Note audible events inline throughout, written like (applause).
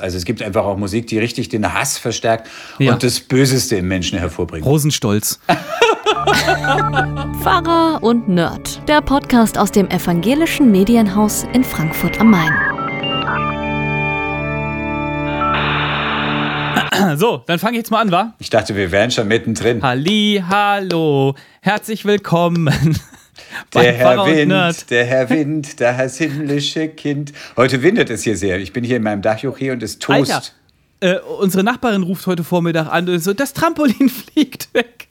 Also es gibt einfach auch Musik, die richtig den Hass verstärkt ja. und das Böseste im Menschen hervorbringt. Rosenstolz. (laughs) Pfarrer und Nerd. Der Podcast aus dem evangelischen Medienhaus in Frankfurt am Main. (clears throat) So, dann fange ich jetzt mal an, wa? Ich dachte, wir wären schon mittendrin. Halli, hallo, herzlich willkommen der Herr Wind, der Herr Wind, das himmlische Kind. Heute windet es hier sehr. Ich bin hier in meinem Dachjoch hier und es tost. Alter, äh, unsere Nachbarin ruft heute Vormittag an und so, das Trampolin (laughs) fliegt weg.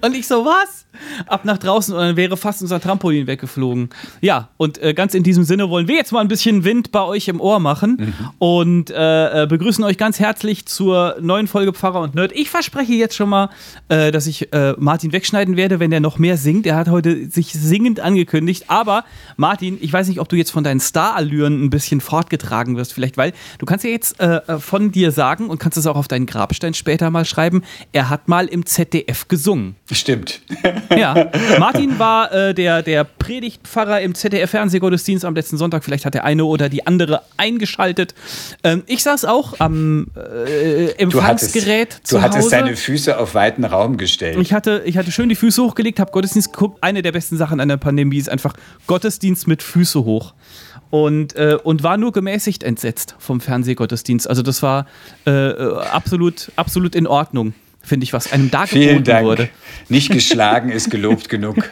Und ich so, was? Ab nach draußen und dann wäre fast unser Trampolin weggeflogen. Ja, und äh, ganz in diesem Sinne wollen wir jetzt mal ein bisschen Wind bei euch im Ohr machen mhm. und äh, äh, begrüßen euch ganz herzlich zur neuen Folge Pfarrer und Nerd. Ich verspreche jetzt schon mal, äh, dass ich äh, Martin wegschneiden werde, wenn er noch mehr singt. Er hat heute sich singend angekündigt. Aber Martin, ich weiß nicht, ob du jetzt von deinen Star-Allüren ein bisschen fortgetragen wirst, vielleicht, weil du kannst ja jetzt äh, von dir sagen und kannst es auch auf deinen Grabstein später mal schreiben. Er hat mal im ZDF gesungen. Stimmt. (laughs) (laughs) Ja, Martin war äh, der, der Predigtpfarrer im ZDF-Fernsehgottesdienst am letzten Sonntag. Vielleicht hat der eine oder die andere eingeschaltet. Ähm, ich saß auch am äh, Empfangsgerät du hattest, Du hattest deine Füße auf weiten Raum gestellt. Ich hatte, ich hatte schön die Füße hochgelegt, habe Gottesdienst geguckt. Eine der besten Sachen an der Pandemie ist einfach Gottesdienst mit Füße hoch und, äh, und war nur gemäßigt entsetzt vom Fernsehgottesdienst. Also das war äh, äh absolut, absolut in Ordnung finde ich, was einem da Vielen Dank. wurde. Nicht geschlagen ist gelobt (laughs) genug.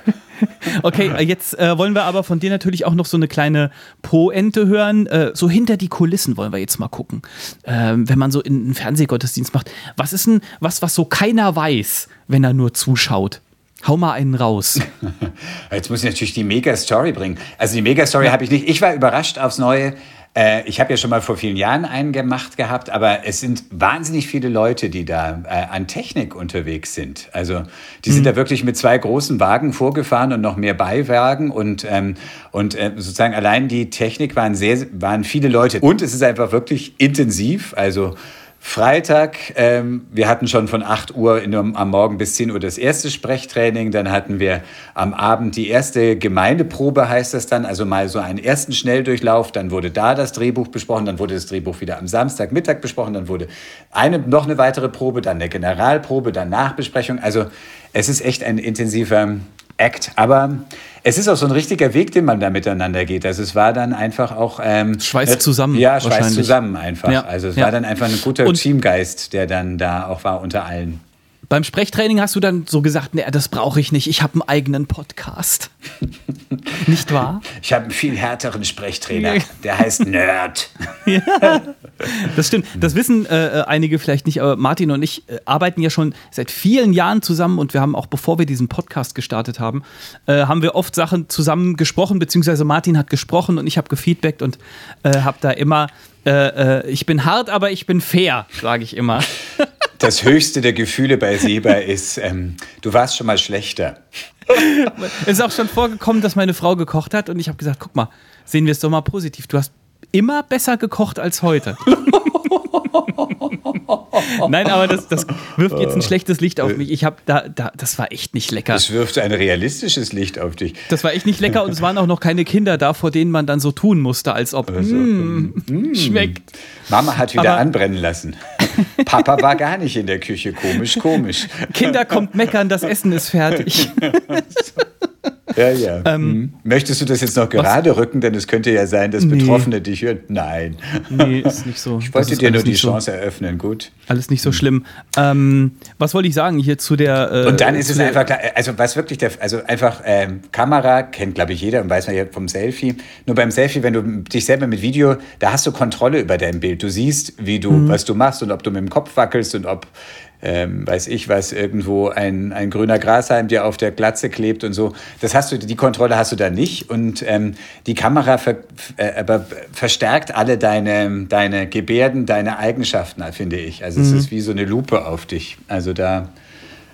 Okay, äh, jetzt äh, wollen wir aber von dir natürlich auch noch so eine kleine Poente hören. Äh, so hinter die Kulissen wollen wir jetzt mal gucken. Ähm, wenn man so in einen Fernsehgottesdienst macht. Was ist denn was, was so keiner weiß, wenn er nur zuschaut? Hau mal einen raus. (laughs) Jetzt muss ich natürlich die Mega-Story bringen. Also die Mega-Story ja. habe ich nicht. Ich war überrascht aufs Neue, äh, ich habe ja schon mal vor vielen Jahren einen gemacht gehabt, aber es sind wahnsinnig viele Leute, die da äh, an Technik unterwegs sind. Also die sind mhm. da wirklich mit zwei großen Wagen vorgefahren und noch mehr Beiwagen und, ähm, und äh, sozusagen allein die Technik waren sehr, waren viele Leute. Und es ist einfach wirklich intensiv. Also Freitag, ähm, wir hatten schon von 8 Uhr in, am Morgen bis 10 Uhr das erste Sprechtraining. Dann hatten wir am Abend die erste Gemeindeprobe, heißt das dann, also mal so einen ersten Schnelldurchlauf. Dann wurde da das Drehbuch besprochen, dann wurde das Drehbuch wieder am Samstagmittag besprochen, dann wurde eine, noch eine weitere Probe, dann eine Generalprobe, dann Nachbesprechung. Also es ist echt ein intensiver Act. Aber es ist auch so ein richtiger Weg, den man da miteinander geht. Also es war dann einfach auch ähm, Schweiß zusammen. Ja, Schweiß zusammen einfach. Ja. Also es ja. war dann einfach ein guter Und Teamgeist, der dann da auch war unter allen. Beim Sprechtraining hast du dann so gesagt, nee, das brauche ich nicht, ich habe einen eigenen Podcast. (laughs) nicht wahr? Ich habe einen viel härteren Sprechtrainer, der heißt Nerd. (laughs) ja, das stimmt. Das wissen äh, einige vielleicht nicht, aber Martin und ich äh, arbeiten ja schon seit vielen Jahren zusammen und wir haben auch, bevor wir diesen Podcast gestartet haben, äh, haben wir oft Sachen zusammen gesprochen, beziehungsweise Martin hat gesprochen und ich habe gefeedbackt und äh, habe da immer äh, äh, ich bin hart, aber ich bin fair, sage ich immer. (laughs) Das höchste der Gefühle bei Seba ist, ähm, du warst schon mal schlechter. (laughs) es ist auch schon vorgekommen, dass meine Frau gekocht hat und ich habe gesagt, guck mal, sehen wir es doch mal positiv. Du hast immer besser gekocht als heute. (laughs) Nein, aber das, das wirft jetzt ein schlechtes Licht auf mich. Ich habe da, da, das war echt nicht lecker. Es wirft ein realistisches Licht auf dich. Das war echt nicht lecker und es waren auch noch keine Kinder da, vor denen man dann so tun musste, als ob also, mm, mm, schmeckt. Mama hat wieder aber, anbrennen lassen. Papa war gar nicht in der Küche. Komisch, komisch. Kinder kommt meckern, das Essen ist fertig. (laughs) (laughs) Ja, ja. Ähm, mhm. Möchtest du das jetzt noch gerade was? rücken? Denn es könnte ja sein, dass nee. Betroffene dich hören. Nein. Nee, ist nicht so. (laughs) Ich wollte dir nur die Chance so, eröffnen, gut. Alles nicht so mhm. schlimm. Ähm, was wollte ich sagen hier zu der. Äh, und dann ist es einfach klar, also was wirklich der, also einfach ähm, Kamera kennt, glaube ich, jeder und weiß man ja vom Selfie. Nur beim Selfie, wenn du dich selber mit Video, da hast du Kontrolle über dein Bild. Du siehst, wie du, mhm. was du machst und ob du mit dem Kopf wackelst und ob ähm, weiß ich was, irgendwo ein, ein grüner Grashalm dir auf der Glatze klebt und so. Das hast du, die Kontrolle hast du da nicht. Und ähm, die Kamera ver, äh, aber verstärkt alle deine, deine Gebärden, deine Eigenschaften, finde ich. Also mhm. es ist wie so eine Lupe auf dich. Also da.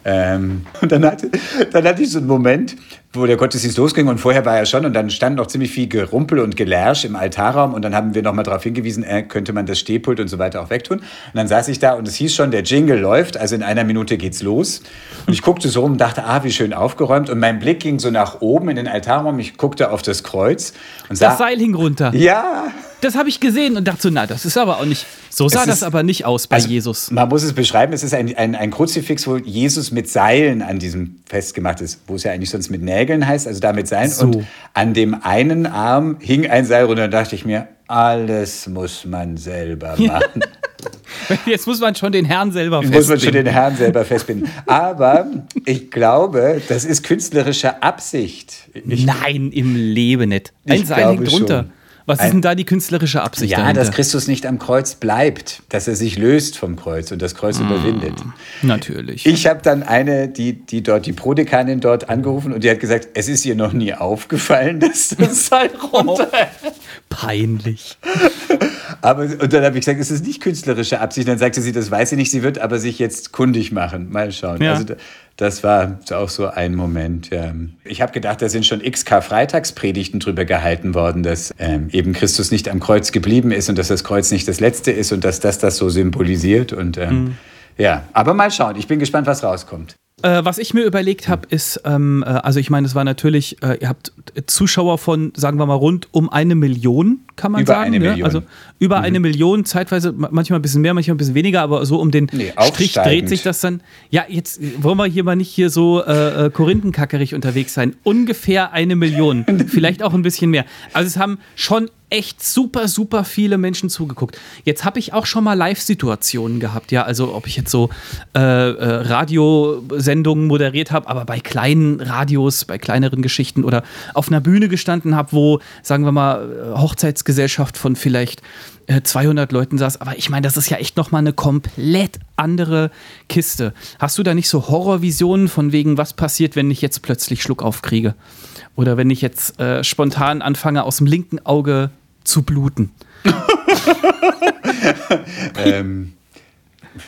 Ähm, und dann hatte, dann hatte ich so einen Moment, wo der Gottesdienst losging und vorher war er schon und dann stand noch ziemlich viel Gerumpel und Gelärsch im Altarraum und dann haben wir nochmal darauf hingewiesen, äh, könnte man das Stehpult und so weiter auch wegtun. Und dann saß ich da und es hieß schon, der Jingle läuft, also in einer Minute geht's los. Und ich guckte so rum und dachte, ah, wie schön aufgeräumt und mein Blick ging so nach oben in den Altarraum, ich guckte auf das Kreuz und sah... Das Seil hing runter. Ja, das habe ich gesehen und dachte so, na, das ist aber auch nicht, so sah Es das ist- aber nicht aus bei Also, Jesus. Man muss es beschreiben, es ist ein, ein, ein Kruzifix, wo Jesus mit Seilen an diesem festgemacht ist, wo es ja eigentlich sonst mit Nägeln heißt, also da mit Seilen. So. Und an dem einen Arm hing ein Seil runter. Da dachte ich mir, alles muss man selber machen. (laughs) Jetzt muss man schon den Herrn selber muss man schon festbinden. den Herrn selber festbinden. Aber ich glaube, das ist künstlerische Absicht. Ich, Nein, im Leben nicht. Ein Seil hängt drunter. schon. Was ist denn da die künstlerische Absicht ja, dahinter? dass Christus nicht am Kreuz bleibt, dass er sich löst vom Kreuz und das Kreuz Ah. überwindet. Natürlich. Ich habe dann eine, die, die dort, die Prodekanin dort angerufen und die hat gesagt, es ist ihr noch nie aufgefallen, (laughs) dass das Seil runter. Peinlich. Aber, und dann habe ich gesagt, es ist nicht künstlerische Absicht. Dann sagte sie, das weiß sie nicht, sie wird aber sich jetzt kundig machen. Mal schauen. Ja. Also da- das war auch so ein Moment. Ja. Ich habe gedacht, da sind schon x Karfreitagspredigten drüber gehalten worden, dass ähm, eben Christus nicht am Kreuz geblieben ist und dass das Kreuz nicht das letzte ist und dass das das so symbolisiert. Und ähm, Mhm. ja, aber mal schauen. Ich bin gespannt, was rauskommt. Äh, was ich mir überlegt habe, ist, ähm, äh, also ich meine, es war natürlich, äh, ihr habt Zuschauer von, sagen wir mal, rund um eine Million, kann man Über sagen. eine ne? Million. Also über eine Million, zeitweise ma- manchmal ein bisschen mehr, manchmal ein bisschen weniger, aber so um den Nee, Strich dreht sich das dann. Ja, jetzt wollen wir hier mal nicht hier so äh, äh, korinthenkackerig unterwegs sein. Ungefähr eine Million, (laughs) vielleicht auch ein bisschen mehr. Also es haben schon echt super, super viele Menschen zugeguckt. Jetzt habe ich auch schon mal Live-Situationen gehabt, ja, also ob ich jetzt so äh, äh, Radiosendungen moderiert habe, aber bei kleinen Radios, bei kleineren Geschichten oder auf einer Bühne gestanden habe, wo, sagen wir mal, äh, Hochzeitsgesellschaft von vielleicht äh, 200 Leuten saß. Aber ich meine, das ist ja echt nochmal eine komplett andere Kiste. Hast du da nicht so Horrorvisionen von wegen, was passiert, wenn ich jetzt plötzlich Schluck aufkriege? Oder wenn ich jetzt äh, spontan anfange, aus dem linken Auge zu bluten? (laughs) ähm,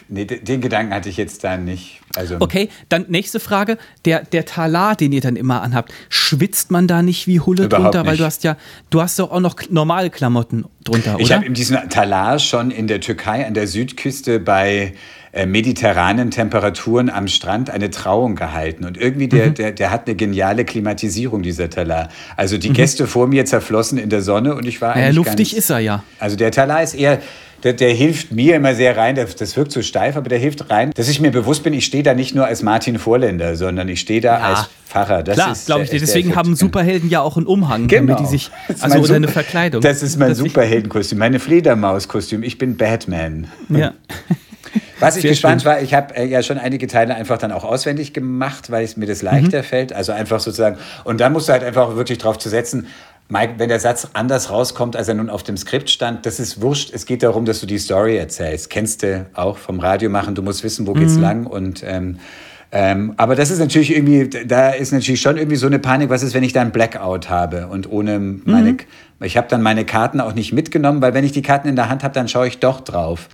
nee, de- den Gedanken hatte ich jetzt da nicht. Also, Okay, dann nächste Frage. Der, der Talar, den ihr dann immer anhabt, schwitzt man da nicht wie Hulle Überhaupt drunter? Weil nicht. du hast ja, du hast doch auch noch normale Klamotten drunter, Ich oder? habe in diesem Talar schon in der Türkei an der Südküste bei äh, mediterranen Temperaturen am Strand eine Trauung gehalten. Und irgendwie, der, Mhm. der, der hat eine geniale Klimatisierung, dieser Talar. Also die Gäste vor mir zerflossen in der Sonne und ich war Mhm. Ja, eigentlich luftig ganz, ist er ja. Also der Talar ist eher, der, der hilft mir immer sehr rein, das, das wirkt so steif, aber der hilft rein, dass ich mir bewusst bin, ich stehe da nicht nur als Martin Vorländer, sondern ich stehe da als Pfarrer. Das Klar, glaube äh, ich dir. Deswegen haben Superhelden ja auch einen Umhang, Genau. damit die sich, also oder eine Sup- Verkleidung. Das ist mein Superheldenkostüm, meine Fledermauskostüm. Ich bin Batman. Ja. (laughs) Was ich Sehr gespannt schön. war, ich habe äh, ja schon einige Teile einfach dann auch auswendig gemacht, weil es mir das leichter Mhm. fällt. Also einfach sozusagen. Und dann musst du halt einfach wirklich drauf zu setzen. Mike, wenn der Satz anders rauskommt, als er nun auf dem Skript stand, das ist wurscht. Es geht darum, dass du die Story erzählst. Kennst du auch vom Radio machen. Du musst wissen, wo Mhm. geht's lang und ähm, ähm, aber das ist natürlich irgendwie, da ist natürlich schon irgendwie so eine Panik, was ist, wenn ich da einen Blackout habe und ohne meine, Mhm. ich habe dann meine Karten auch nicht mitgenommen, weil wenn ich die Karten in der Hand habe, dann schaue ich doch drauf.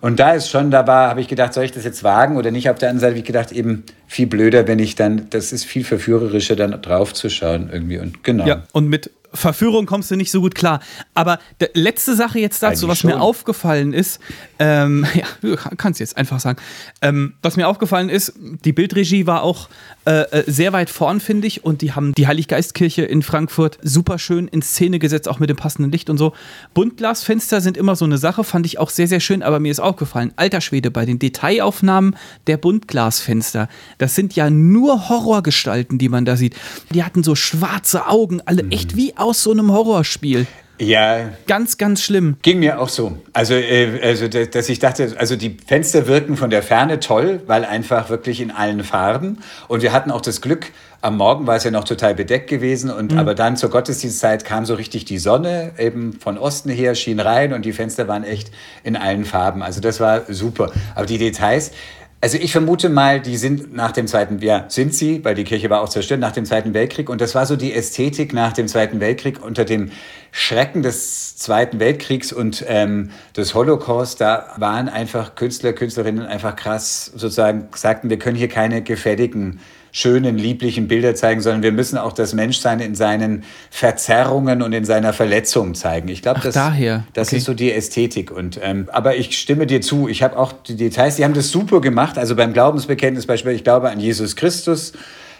Und da ist schon, da war, habe ich gedacht, soll ich das jetzt wagen oder nicht? Auf der anderen Seite habe ich gedacht, eben viel blöder, wenn ich dann, das ist viel verführerischer, dann drauf zu schauen irgendwie und genau. Ja, und mit Verführung kommst du nicht so gut klar. Aber letzte Sache jetzt dazu, Eigentlich was mir schon. aufgefallen ist, ähm, (laughs) ja, du kannst jetzt einfach sagen, ähm, was mir aufgefallen ist, die Bildregie war auch äh, äh, sehr weit vorn, finde ich, und die haben die Heiliggeistkirche in Frankfurt super schön in Szene gesetzt, auch mit dem passenden Licht und so. Buntglasfenster sind immer so eine Sache, fand ich auch sehr, sehr schön, aber mir ist aufgefallen, alter Schwede, bei den Detailaufnahmen der Buntglasfenster, das sind ja nur Horrorgestalten, die man da sieht. Die hatten so schwarze Augen, alle echt wie aus so einem Horrorspiel. Ja, Ganz, ganz schlimm. Ging mir auch so. Also, äh, also da- dass ich dachte, also die Fenster wirken von der Ferne toll, weil einfach wirklich in allen Farben. Und wir hatten auch das Glück, am Morgen war es ja noch total bedeckt gewesen. Und aber dann zur Gottesdienstzeit kam so richtig die Sonne eben von Osten her, schien rein und die Fenster waren echt in allen Farben. Also das war super. Aber die Details. Also ich vermute mal, die sind nach dem Zweiten, ja, sind sie, weil die Kirche war auch zerstört nach dem Zweiten Weltkrieg. Und das war so die Ästhetik nach dem Zweiten Weltkrieg unter dem Schrecken des Zweiten Weltkriegs und ähm, des Holocaust. Da waren einfach Künstler, Künstlerinnen einfach krass sozusagen, sagten, wir können hier keine gefälligen, schönen, lieblichen Bilder zeigen, sondern wir müssen auch das Menschsein in seinen Verzerrungen und in seiner Verletzung zeigen. Ich glaube, das, daher. das Okay. ist so die Ästhetik. Und, ähm, aber ich stimme dir zu. Ich habe auch die Details, die haben das super gemacht. Also beim Glaubensbekenntnis beispielsweise, ich glaube an Jesus Christus.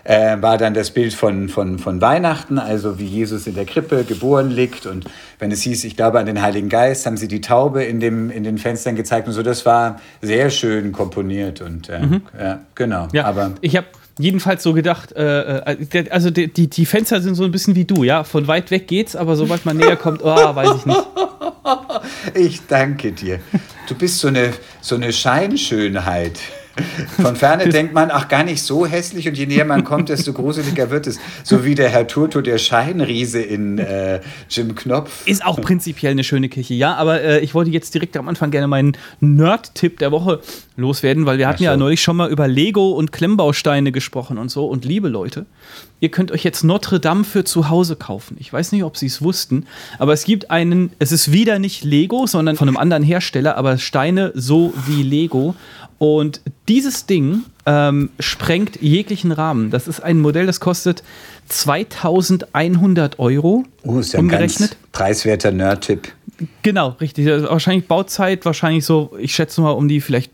äh, war dann das Bild von, von, von Weihnachten, also wie Jesus in der Krippe geboren liegt. Und wenn es hieß, ich glaube an den Heiligen Geist, haben sie die Taube in, dem, in den Fenstern gezeigt und so. Das war sehr schön komponiert und äh, mhm. ja, genau. Ja, aber ich habe jedenfalls so gedacht, äh, äh also die, die, die, Fenster sind so ein bisschen wie du, ja. Von weit weg geht's, aber sobald man näher kommt, oh, weiß ich nicht. (laughs) Ich danke dir. Du bist so eine, so eine Scheinschönheit. Von ferne denkt man, ach, gar nicht so hässlich und je näher man kommt, desto gruseliger wird es. So wie der Herr Turto, der Scheinriese in äh, Jim Knopf. Ist auch prinzipiell eine schöne Kirche, ja, aber äh, ich wollte jetzt direkt am Anfang gerne meinen Nerd-Tipp der Woche loswerden, weil wir hatten so. ja neulich schon mal über Lego und Klemmbausteine gesprochen und so. Und liebe Leute, ihr könnt euch jetzt Notre Dame für zu Hause kaufen. Ich weiß nicht, ob Sie es wussten, aber es gibt einen, es ist wieder nicht Lego, sondern von einem anderen Hersteller, aber Steine so wie Lego. Und dieses Ding ähm, sprengt jeglichen Rahmen. Das ist ein Modell, das kostet 2100 Euro. Oh, ist ja umgerechnet. ein ganz preiswerter Nerd-Tipp. Genau, richtig. Also wahrscheinlich Bauzeit, wahrscheinlich so, ich schätze mal um die vielleicht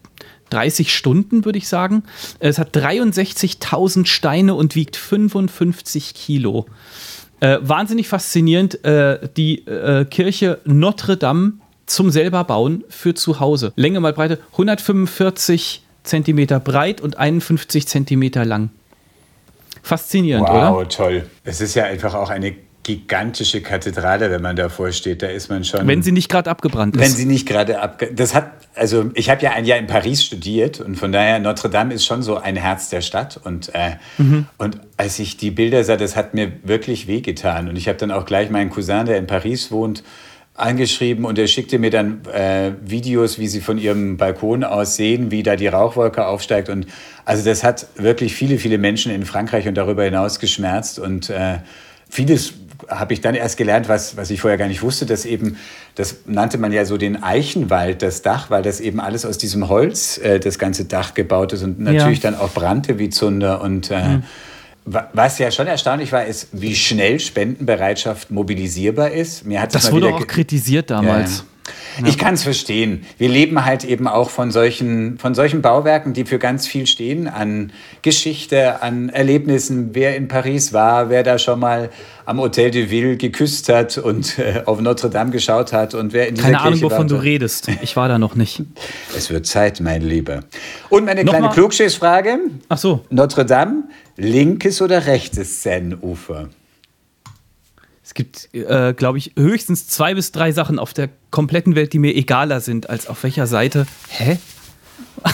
30 Stunden, würde ich sagen. Es hat 63.000 Steine und wiegt 55 Kilo. Äh, wahnsinnig faszinierend. Äh, die äh, Kirche Notre Dame zum selber bauen für zu Hause. Länge mal Breite 145 Zentimeter breit und 51 Zentimeter lang. Faszinierend, wow, oder? Wow, toll. Es ist ja einfach auch eine gigantische Kathedrale, wenn man davor steht. Da ist man schon. Wenn sie nicht gerade abgebrannt ist. Wenn sie nicht gerade abgebrannt Das hat, also ich habe ja ein Jahr in Paris studiert und von daher Notre Dame ist schon so ein Herz der Stadt. Und, äh, mhm. und als ich die Bilder sah, das hat mir wirklich wehgetan. Und ich habe dann auch gleich meinen Cousin, der in Paris wohnt, angeschrieben und er schickte mir dann äh, Videos, wie sie von ihrem Balkon aus sehen, wie da die Rauchwolke aufsteigt. Und also das hat wirklich viele, viele Menschen in Frankreich und darüber hinaus geschmerzt. Und äh, vieles habe ich dann erst gelernt, was, was ich vorher gar nicht wusste, dass eben, das nannte man ja so den Eichenwald, das Dach, weil das eben alles aus diesem Holz, äh, das ganze Dach gebaut ist und natürlich ja. dann auch brannte wie Zunder und äh, mhm. Was ja schon erstaunlich war, ist, wie schnell Spendenbereitschaft mobilisierbar ist. Mir hat das, das wurde auch kritisiert damals. Ja. Ich kann es verstehen. Wir leben halt eben auch von solchen, von solchen Bauwerken, die für ganz viel stehen, an Geschichte, an Erlebnissen. Wer in Paris war, wer da schon mal am Hotel de Ville geküsst hat und äh, auf Notre Dame geschaut hat und wer in dieser Keine Kirche Ahnung, wovon war, du redest. Ich war da noch nicht. (laughs) Es wird Zeit, mein Lieber. Und meine Nochmal? kleine Klugschiffsfrage. Ach so. Notre Dame, linkes oder rechtes Seineufer? Es gibt, äh, glaube ich, höchstens zwei bis drei Sachen auf der kompletten Welt, die mir egaler sind, als auf welcher Seite. Hä? (laughs)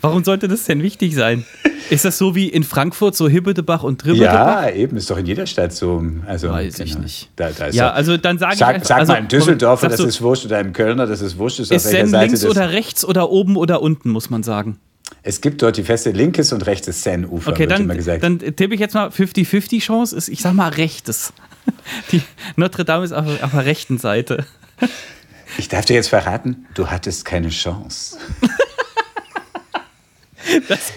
Warum sollte das denn wichtig sein? Ist das so wie in Frankfurt, so Hibbedebach und Dribbedebach? Ja, eben, ist doch in jeder Stadt so. Also, Weiß genau. ich nicht. Da, da ja, also dann sage sag, ich Sag also, mal in Düsseldorfer, das ist wurscht, oder im Kölner, das ist wurscht. Ist, ist auf Seite links oder rechts oder oben oder unten, muss man sagen. Es gibt dort die feste linkes und rechtes Seine-Ufer, okay, dann, dann tippe ich jetzt mal 50-50 Chance. Ich sag mal rechtes. (laughs) Die Notre Dame ist auf, auf der rechten Seite. Ich darf dir jetzt verraten, du hattest keine Chance. Das,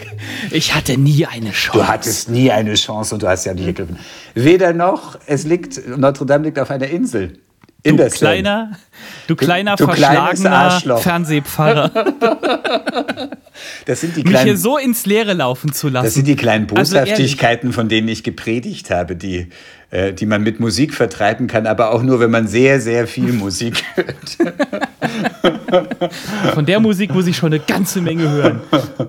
ich hatte nie eine Chance. Du hattest nie eine Chance und du hast ja nicht gegriffen. Weder noch, es liegt, Notre Dame liegt auf einer Insel. In du kleiner, du kleiner du, du verschlagener Fernsehpfarrer. Das sind die kleinen, Mich hier so ins Leere laufen zu lassen. Das sind die kleinen also Boshaftigkeiten, also von denen ich gepredigt habe, die, äh, die man mit Musik vertreiben kann, aber auch nur, wenn man sehr, sehr viel Musik (laughs) hört. Von der Musik muss ich schon eine ganze Menge hören,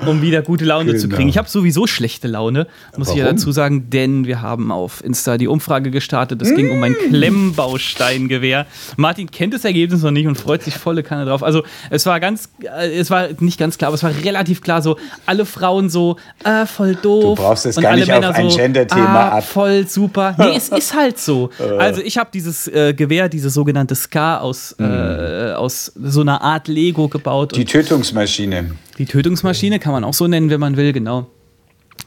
um wieder gute Laune genau. zu kriegen. Ich habe sowieso schlechte Laune, muss Warum? ich ja dazu sagen, denn wir haben auf Insta die Umfrage gestartet. Es ging um ein mm. Klemmbausteingewehr. Martin kennt das Ergebnis noch nicht und freut sich volle Kanne drauf. Also es war ganz, äh, es war nicht ganz klar, aber es war relativ klar so, alle Frauen so, äh, voll doof. Du brauchst es gar nicht Männer auf ein so, Gender-Thema ah, ab. Voll super. Nee, es (laughs) ist halt so. Äh. Also ich habe dieses äh, Gewehr, dieses sogenannte Ska aus, äh, aus so einer Art Lego gebaut. Die Tötungsmaschine. Die Tötungsmaschine kann man auch so nennen, wenn man will, genau.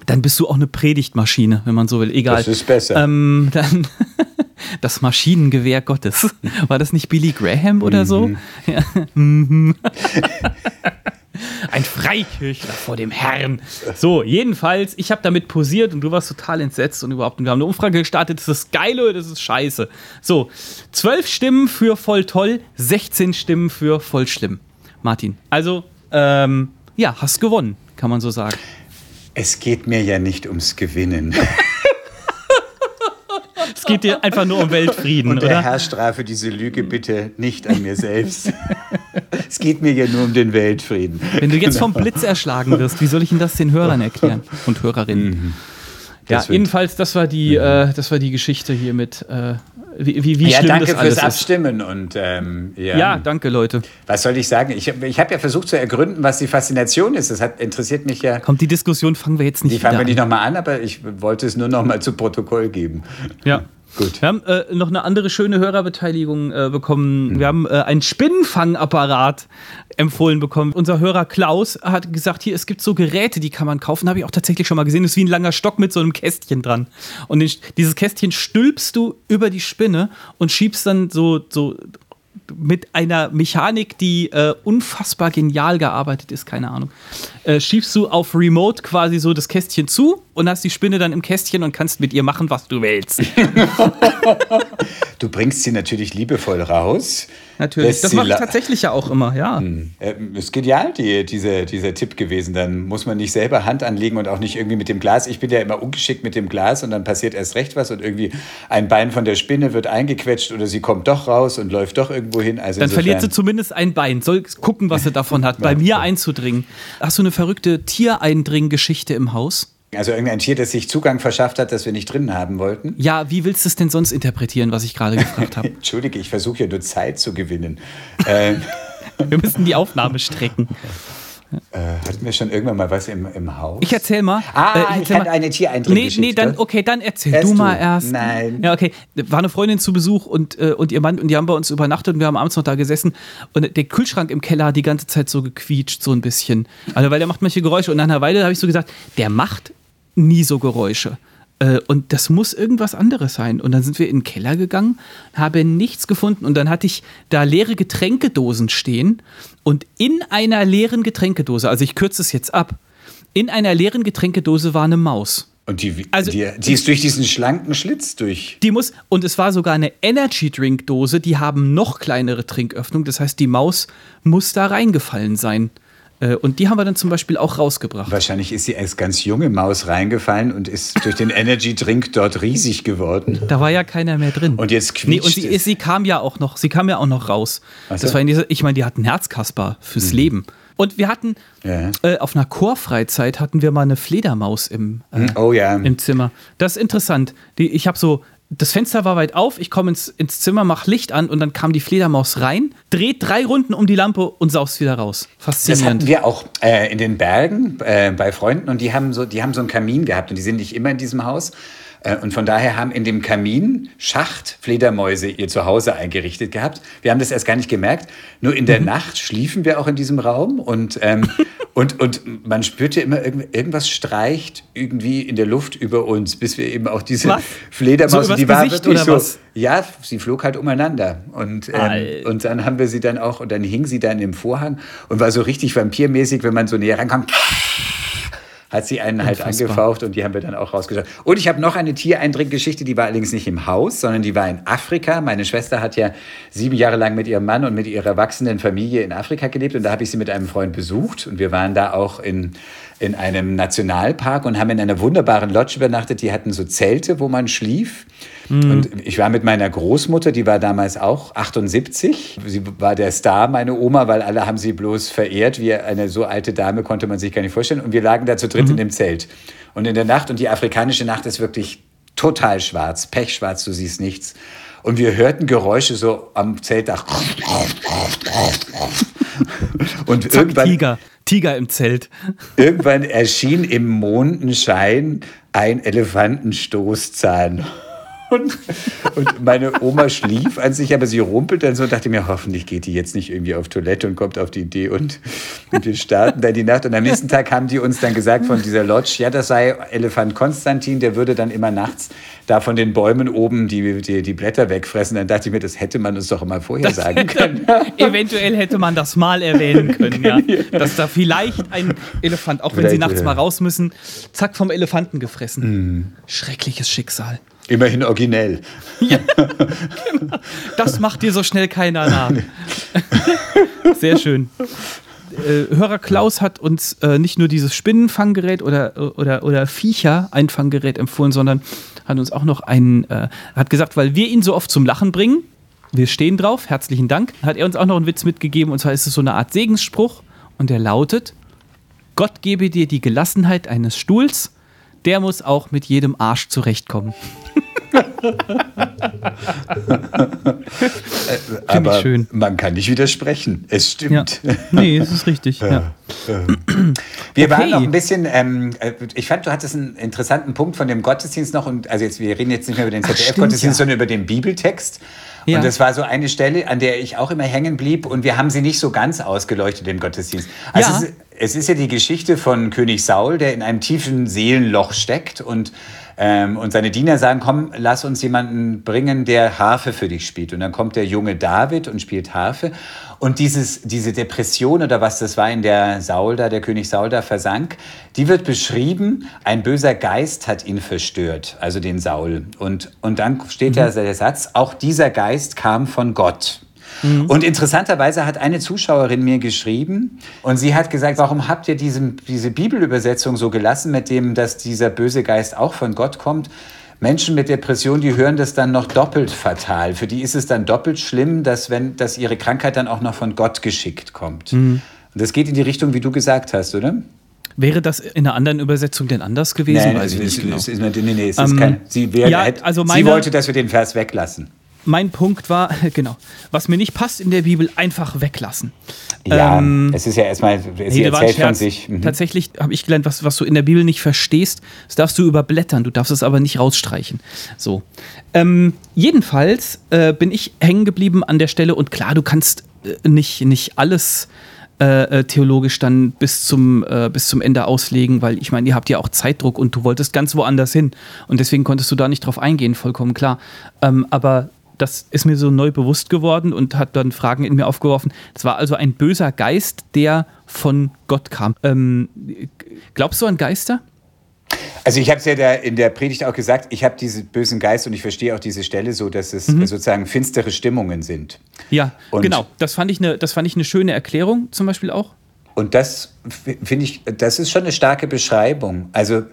Dann bist du auch eine Predigtmaschine, wenn man so will. Egal. Das ist besser. Ähm, dann (laughs) das Maschinengewehr Gottes. (laughs) War das nicht Billy Graham oder mhm. so? Ja. Ein Freikirchler vor dem Herrn. So, jedenfalls, ich habe damit posiert und du warst total entsetzt und überhaupt. Und wir haben eine Umfrage gestartet. Das ist geil oder das ist scheiße. So, zwölf Stimmen für voll toll, 16 Stimmen für voll schlimm. Martin, also, ähm, ja, hast gewonnen, kann man so sagen. Es geht mir ja nicht ums Gewinnen. (laughs) Es geht dir einfach nur um Weltfrieden, Und der oder? Herr strafe diese Lüge bitte nicht an mir selbst. (laughs) es geht mir ja nur um den Weltfrieden. Wenn du jetzt vom Blitz erschlagen wirst, wie soll ich denn das den Hörern erklären und Hörerinnen? Ja, Mhm. Das wird- jedenfalls, das war die, äh, das war die Geschichte hier mit, äh, wie, wie, wie Ja, schlimm danke das alles fürs ist. Abstimmen. Und ähm, ja, Ja, danke, Leute. was soll ich sagen? Ich habe ich hab ja versucht zu ergründen, was die Faszination ist. Das hat, interessiert mich ja. Kommt die Diskussion, fangen wir jetzt nicht Die fangen wir nicht an. nochmal an, aber ich wollte es nur nochmal zu Protokoll geben. Ja. Gut. Wir haben äh, noch eine andere schöne Hörerbeteiligung äh, bekommen. Hm. Wir haben äh, einen Spinnenfangapparat empfohlen bekommen. Unser Hörer Klaus hat gesagt, hier, es gibt so Geräte, die kann man kaufen. Habe ich auch tatsächlich schon mal gesehen. Das ist wie ein langer Stock mit so einem Kästchen dran. Und den, dieses Kästchen stülpst du über die Spinne und schiebst dann so, so mit einer Mechanik, die äh, unfassbar genial gearbeitet ist, keine Ahnung. Äh, schiebst du auf Remote quasi so das Kästchen zu und hast die Spinne dann im Kästchen und kannst mit ihr machen, was du willst. (laughs) Du bringst sie natürlich liebevoll raus. Natürlich. Das mache ich tatsächlich ja auch immer, ja. Ähm, ist genial, die, diese, dieser Tipp gewesen. Dann muss man nicht selber Hand anlegen und auch nicht irgendwie mit dem Glas. Ich bin ja immer ungeschickt mit dem Glas und dann passiert erst recht was und irgendwie ein Bein von der Spinne wird eingequetscht oder sie kommt doch raus und läuft doch irgendwo hin. Also Dann verliert sie zumindest ein Bein. Soll gucken, was sie davon hat, (laughs) bei mir einzudringen. Hast du eine verrückte Tiereindring-Geschichte im Haus? Also irgendein Tier, das sich Zugang verschafft hat, das wir nicht drin haben wollten. Ja, wie willst du es denn sonst interpretieren, was ich gerade gefragt habe? (laughs) Entschuldige, ich versuche ja nur Zeit zu gewinnen. (laughs) ähm, Wir müssen die Aufnahme strecken. äh, hatten wir schon irgendwann mal was im, im Haus? Ich erzähl mal. Ah, äh, ich erzähl hatte eine Tiereindringgeschichte. Nee, nee, dann, okay, dann erzähl Erst du du. mal erst. Nein. Ja, okay. War eine Freundin zu Besuch und, äh, und ihr Mann und die haben bei uns übernachtet und wir haben abends noch da gesessen und der Kühlschrank im Keller hat die ganze Zeit so gequietscht, so ein bisschen. Also, weil der macht manche Geräusche und nach einer Weile habe ich so gesagt, der macht nie so Geräusche. Äh, Und das muss irgendwas anderes sein. Und dann sind wir in den Keller gegangen, haben nichts gefunden. Und dann hatte ich da leere Getränkedosen stehen. Und in einer leeren Getränkedose, also ich kürze es jetzt ab, in einer leeren Getränkedose war eine Maus. Und die, Also- die, die ist durch diesen schlanken Schlitz durch. Die muss, und es war sogar eine Energy Drink Dose, die haben noch kleinere Trinköffnung. Das heißt, die Maus muss da reingefallen sein. Äh, Und die haben wir dann zum Beispiel auch rausgebracht. Wahrscheinlich ist sie als ganz junge Maus reingefallen und ist durch den Energy Drink dort riesig geworden. Da war ja keiner mehr drin. Und jetzt Nee, und quietscht sie, sie kam ja auch noch, sie kam ja auch noch raus. So. Mhm. Das war in dieser, ich meine, die hatten Herzkasper fürs Leben. Und wir hatten Ja. äh, auf einer Chorfreizeit hatten wir mal eine Fledermaus im, äh, Oh ja. im Zimmer. Das ist interessant. Die, ich habe so, das Fenster war weit auf, ich komme ins, ins Zimmer, mach Licht an und dann kam die Fledermaus rein, dreht drei Runden um die Lampe und saust wieder raus. Das Faszinierend. hatten wir auch äh, in den Bergen äh, bei Freunden und die haben, so, die haben so einen Kamin gehabt und die sind nicht immer in diesem Haus. Äh, und von daher haben in dem Kamin Schacht Fledermäuse ihr Zuhause eingerichtet gehabt. Wir haben das erst gar nicht gemerkt. Nur in der Mhm. Nacht schliefen wir auch in diesem Raum und, ähm, (laughs) und, und man spürte immer, irgend- irgendwas streicht irgendwie in der Luft über uns, bis wir eben auch diese Was? Fledermaus, So die war Gesicht wirklich so. was? Ja, sie flog halt umeinander. Und, ähm, und dann haben wir sie dann auch, und dann hing sie dann im Vorhang und war so richtig vampirmäßig, wenn man so näher rankommt, hat sie einen halt Unfassbar. angefaucht und die haben wir dann auch rausgeschaut. Und ich habe noch eine Tiereindringgeschichte, die war allerdings nicht im Haus, sondern die war in Afrika. Meine Schwester hat ja sieben Jahre lang mit ihrem Mann und mit ihrer wachsenden Familie in Afrika gelebt und da habe ich sie mit einem Freund besucht und wir waren da auch in, in einem Nationalpark und haben in einer wunderbaren Lodge übernachtet. Die hatten so Zelte, wo man schlief. Und ich war mit meiner Großmutter, die war damals auch 78. Sie war der Star, meine Oma, weil alle haben sie bloß verehrt. Wie eine so alte Dame konnte man sich gar nicht vorstellen. Und wir lagen da zu dritt in dem Zelt. Und in der Nacht, und die afrikanische Nacht ist wirklich total schwarz, pechschwarz, du siehst nichts. Und wir hörten Geräusche so am Zeltdach. Und Zack, irgendwann, Tiger. Tiger im Zelt. irgendwann erschien im Mondenschein ein Elefantenstoßzahn. Und, und meine Oma schlief an sich, aber sie rumpelt dann so und dachte mir, hoffentlich geht die jetzt nicht irgendwie auf Toilette und kommt auf die Idee und, und wir starten dann die Nacht. Und am nächsten Tag haben die uns dann gesagt von dieser Lodge, ja, das sei Elefant Konstantin, der würde dann immer nachts da von den Bäumen oben die, die, die Blätter wegfressen. Dann dachte ich mir, das hätte man uns doch immer vorher sagen können. (laughs) Eventuell hätte man das mal erwähnen können, ja. (laughs) Dass da vielleicht ein Elefant, auch wenn sie Vielleicht, nachts mal raus müssen, zack, vom Elefanten gefressen. Mhm. Schreckliches Schicksal. Immerhin originell. (laughs) Das macht dir so schnell keiner nach. (laughs) (laughs) Sehr schön. äh, Hörer Klaus hat uns äh, nicht nur dieses Spinnenfanggerät oder, oder, oder Viecher-Einfanggerät empfohlen, sondern hat uns auch noch einen, äh, hat gesagt, weil wir ihn so oft zum Lachen bringen, wir stehen drauf, herzlichen Dank, hat er uns auch noch einen Witz mitgegeben und zwar ist es so eine Art Segensspruch und der lautet, Gott gebe dir die Gelassenheit eines Stuhls, der muss auch mit jedem Arsch zurechtkommen. (laughs) Aber schön. man kann nicht widersprechen. Es stimmt. Ja. Nee, es ist richtig. Ja. Wir okay. waren noch ein bisschen, ähm, äh, ich fand, du hattest einen interessanten Punkt von dem Gottesdienst noch und also jetzt, wir reden jetzt nicht mehr über den ZDF-Gottesdienst, ja. sondern über den Bibeltext. Ja. Und das war so eine Stelle, an der ich auch immer hängen blieb und wir haben sie nicht so ganz ausgeleuchtet im Gottesdienst. Also ja. es, es ist ja die Geschichte von König Saul, der in einem tiefen Seelenloch steckt und ähm, und seine Diener sagen, komm, lass uns jemanden bringen, der Harfe für dich spielt. Und dann kommt der junge David und spielt Harfe. Und dieses, diese Depression oder was das war, in der Saul da, der König Saul da versank, die wird beschrieben, ein böser Geist hat ihn verstört, also den Saul. Und, und dann steht mhm. da der Satz, auch dieser Geist kam von Gott. Mhm. Und interessanterweise hat eine Zuschauerin mir geschrieben und sie hat gesagt, warum habt ihr diese, diese Bibelübersetzung so gelassen, mit dem, dass dieser böse Geist auch von Gott kommt? Menschen mit Depression, die hören das dann noch doppelt fatal. Für die ist es dann doppelt schlimm, dass, wenn, dass ihre Krankheit dann auch noch von Gott geschickt kommt. Mhm. Und das geht in die Richtung, wie du gesagt hast, oder? Wäre das in einer anderen Übersetzung denn anders gewesen? Nein, Weiß ich nicht genau. nee, nee, es ist ähm, kein, sie, wär, ja, also meine, sie wollte, dass wir den Vers weglassen mein Punkt war, (laughs) genau, was mir nicht passt in der Bibel, einfach weglassen. Ja, ähm, es ist ja erstmal, es nee, erzählt von sich. Mhm. Tatsächlich habe ich gelernt, was, was du in der Bibel nicht verstehst, das darfst du überblättern, du darfst es aber nicht rausstreichen. So. Ähm, jedenfalls äh, bin ich hängen geblieben an der Stelle und klar, du kannst äh, nicht, nicht alles äh, äh, theologisch dann bis zum, äh, bis zum Ende auslegen, weil ich meine, ihr habt ja auch Zeitdruck und du wolltest ganz woanders hin und deswegen konntest du da nicht drauf eingehen, vollkommen klar. Ähm, aber das ist mir so neu bewusst geworden und hat dann Fragen in mir aufgeworfen. Es war also ein böser Geist, der von Gott kam. Ähm, glaubst du an Geister? Also ich habe es ja da in der Predigt auch gesagt, ich habe diese bösen Geister und ich verstehe auch diese Stelle so, dass es mhm. sozusagen finstere Stimmungen sind. Ja, und genau. Das fand, ich eine, das fand ich eine schöne Erklärung zum Beispiel auch. Und das finde ich, das ist schon eine starke Beschreibung. Also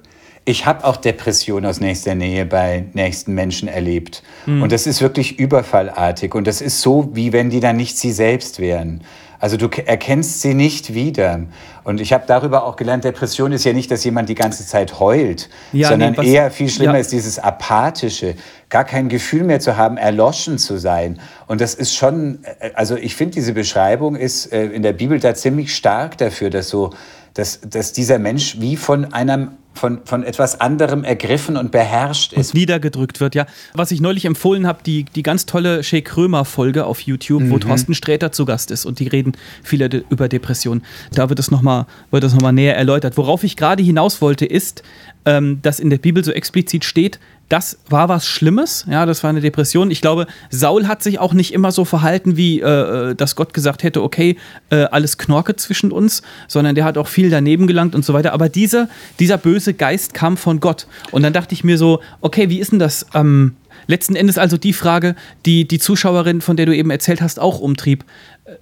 ich habe auch Depression aus nächster Nähe bei nächsten Menschen erlebt. Mhm. Und das ist wirklich überfallartig. Und das ist so, wie wenn die dann nicht sie selbst wären. Also du erkennst sie nicht wieder. Und ich habe darüber auch gelernt, Depression ist ja nicht, dass jemand die ganze Zeit heult, ja, sondern nee, eher viel schlimmer ja. ist dieses apathische, gar kein Gefühl mehr zu haben, erloschen zu sein. Und das ist schon, äh, also ich finde, diese Beschreibung ist äh, in der Bibel da ziemlich stark dafür, dass so, dass, dass dieser Mensch wie von einem von, von etwas anderem ergriffen und beherrscht ist. Und niedergedrückt wird, ja. Was ich neulich empfohlen habe, die, die ganz tolle Shea Krömer-Folge auf YouTube, mhm. wo Thorsten Sträter zu Gast ist und die reden viele de über Depressionen. Da wird es nochmal noch näher erläutert. Worauf ich gerade hinaus wollte, ist, ähm, dass in der Bibel so explizit steht, das war was Schlimmes, ja, das war eine Depression. Ich glaube, Saul hat sich auch nicht immer so verhalten, wie äh, äh, dass Gott gesagt hätte, okay, äh, alles Knorke zwischen uns, sondern der hat auch viel daneben gelangt und so weiter. Aber diese, dieser böse Geist kam von Gott. Und dann dachte ich mir so, okay, wie ist denn das? Ähm, letzten Endes also die Frage, die die Zuschauerin, von der du eben erzählt hast, auch umtrieb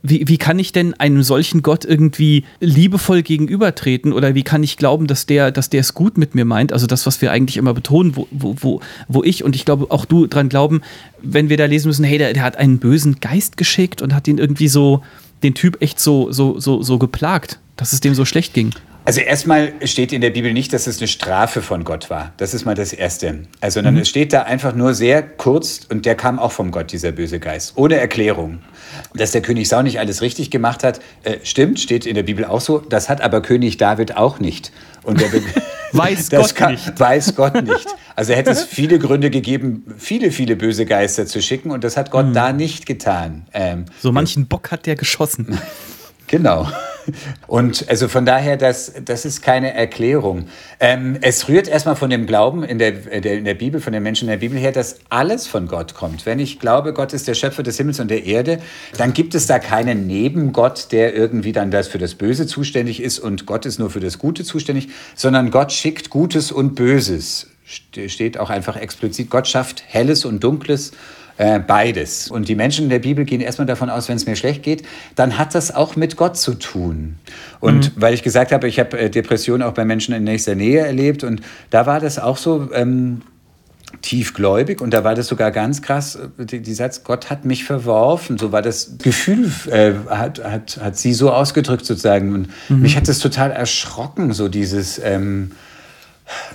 wie, wie kann ich denn einem solchen Gott irgendwie liebevoll gegenübertreten oder wie kann ich glauben, dass der, dass der es gut mit mir meint? Also das, was wir eigentlich immer betonen, wo, wo, wo, wo ich und ich glaube auch du dran glauben, wenn wir da lesen müssen, hey, der, der hat einen bösen Geist geschickt und hat ihn irgendwie so, den Typ echt so, so, so, so geplagt, dass es dem so schlecht ging. Also erstmal steht in der Bibel nicht, dass es eine Strafe von Gott war. Das ist mal das Erste. Also, sondern mhm. es steht da einfach nur sehr kurz und der kam auch vom Gott, dieser böse Geist, ohne Erklärung. Dass der König Saul nicht alles richtig gemacht hat, äh, stimmt, steht in der Bibel auch so. Das hat aber König David auch nicht. Und der (laughs) weiß Gott kann, nicht. Weiß Gott nicht. Also hätte es (laughs) viele Gründe gegeben, viele, viele böse Geister zu schicken und das hat Gott mhm. da nicht getan. Ähm, so manchen Bock hat der geschossen. (laughs) Genau. Und also von daher, das, das ist keine Erklärung. Ähm, es rührt erstmal von dem Glauben in der, der, in der Bibel, von den Menschen in der Bibel her, dass alles von Gott kommt. Wenn ich glaube, Gott ist der Schöpfer des Himmels und der Erde, dann gibt es da keinen Nebengott, der irgendwie dann das für das Böse zuständig ist und Gott ist nur für das Gute zuständig, sondern Gott schickt Gutes und Böses. Steht auch einfach explizit. Gott schafft Helles und Dunkles Äh, beides. Und die Menschen in der Bibel gehen erstmal davon aus, wenn es mir schlecht geht, dann hat das auch mit Gott zu tun. Und mhm. weil ich gesagt habe, ich habe äh, Depressionen auch bei Menschen in nächster Nähe erlebt und da war das auch so, ähm, tiefgläubig und da war das sogar ganz krass, die, die Satz, Gott hat mich verworfen, so war das Gefühl, äh, hat, hat, hat sie so ausgedrückt sozusagen und mhm. mich hat das total erschrocken, so dieses, ähm,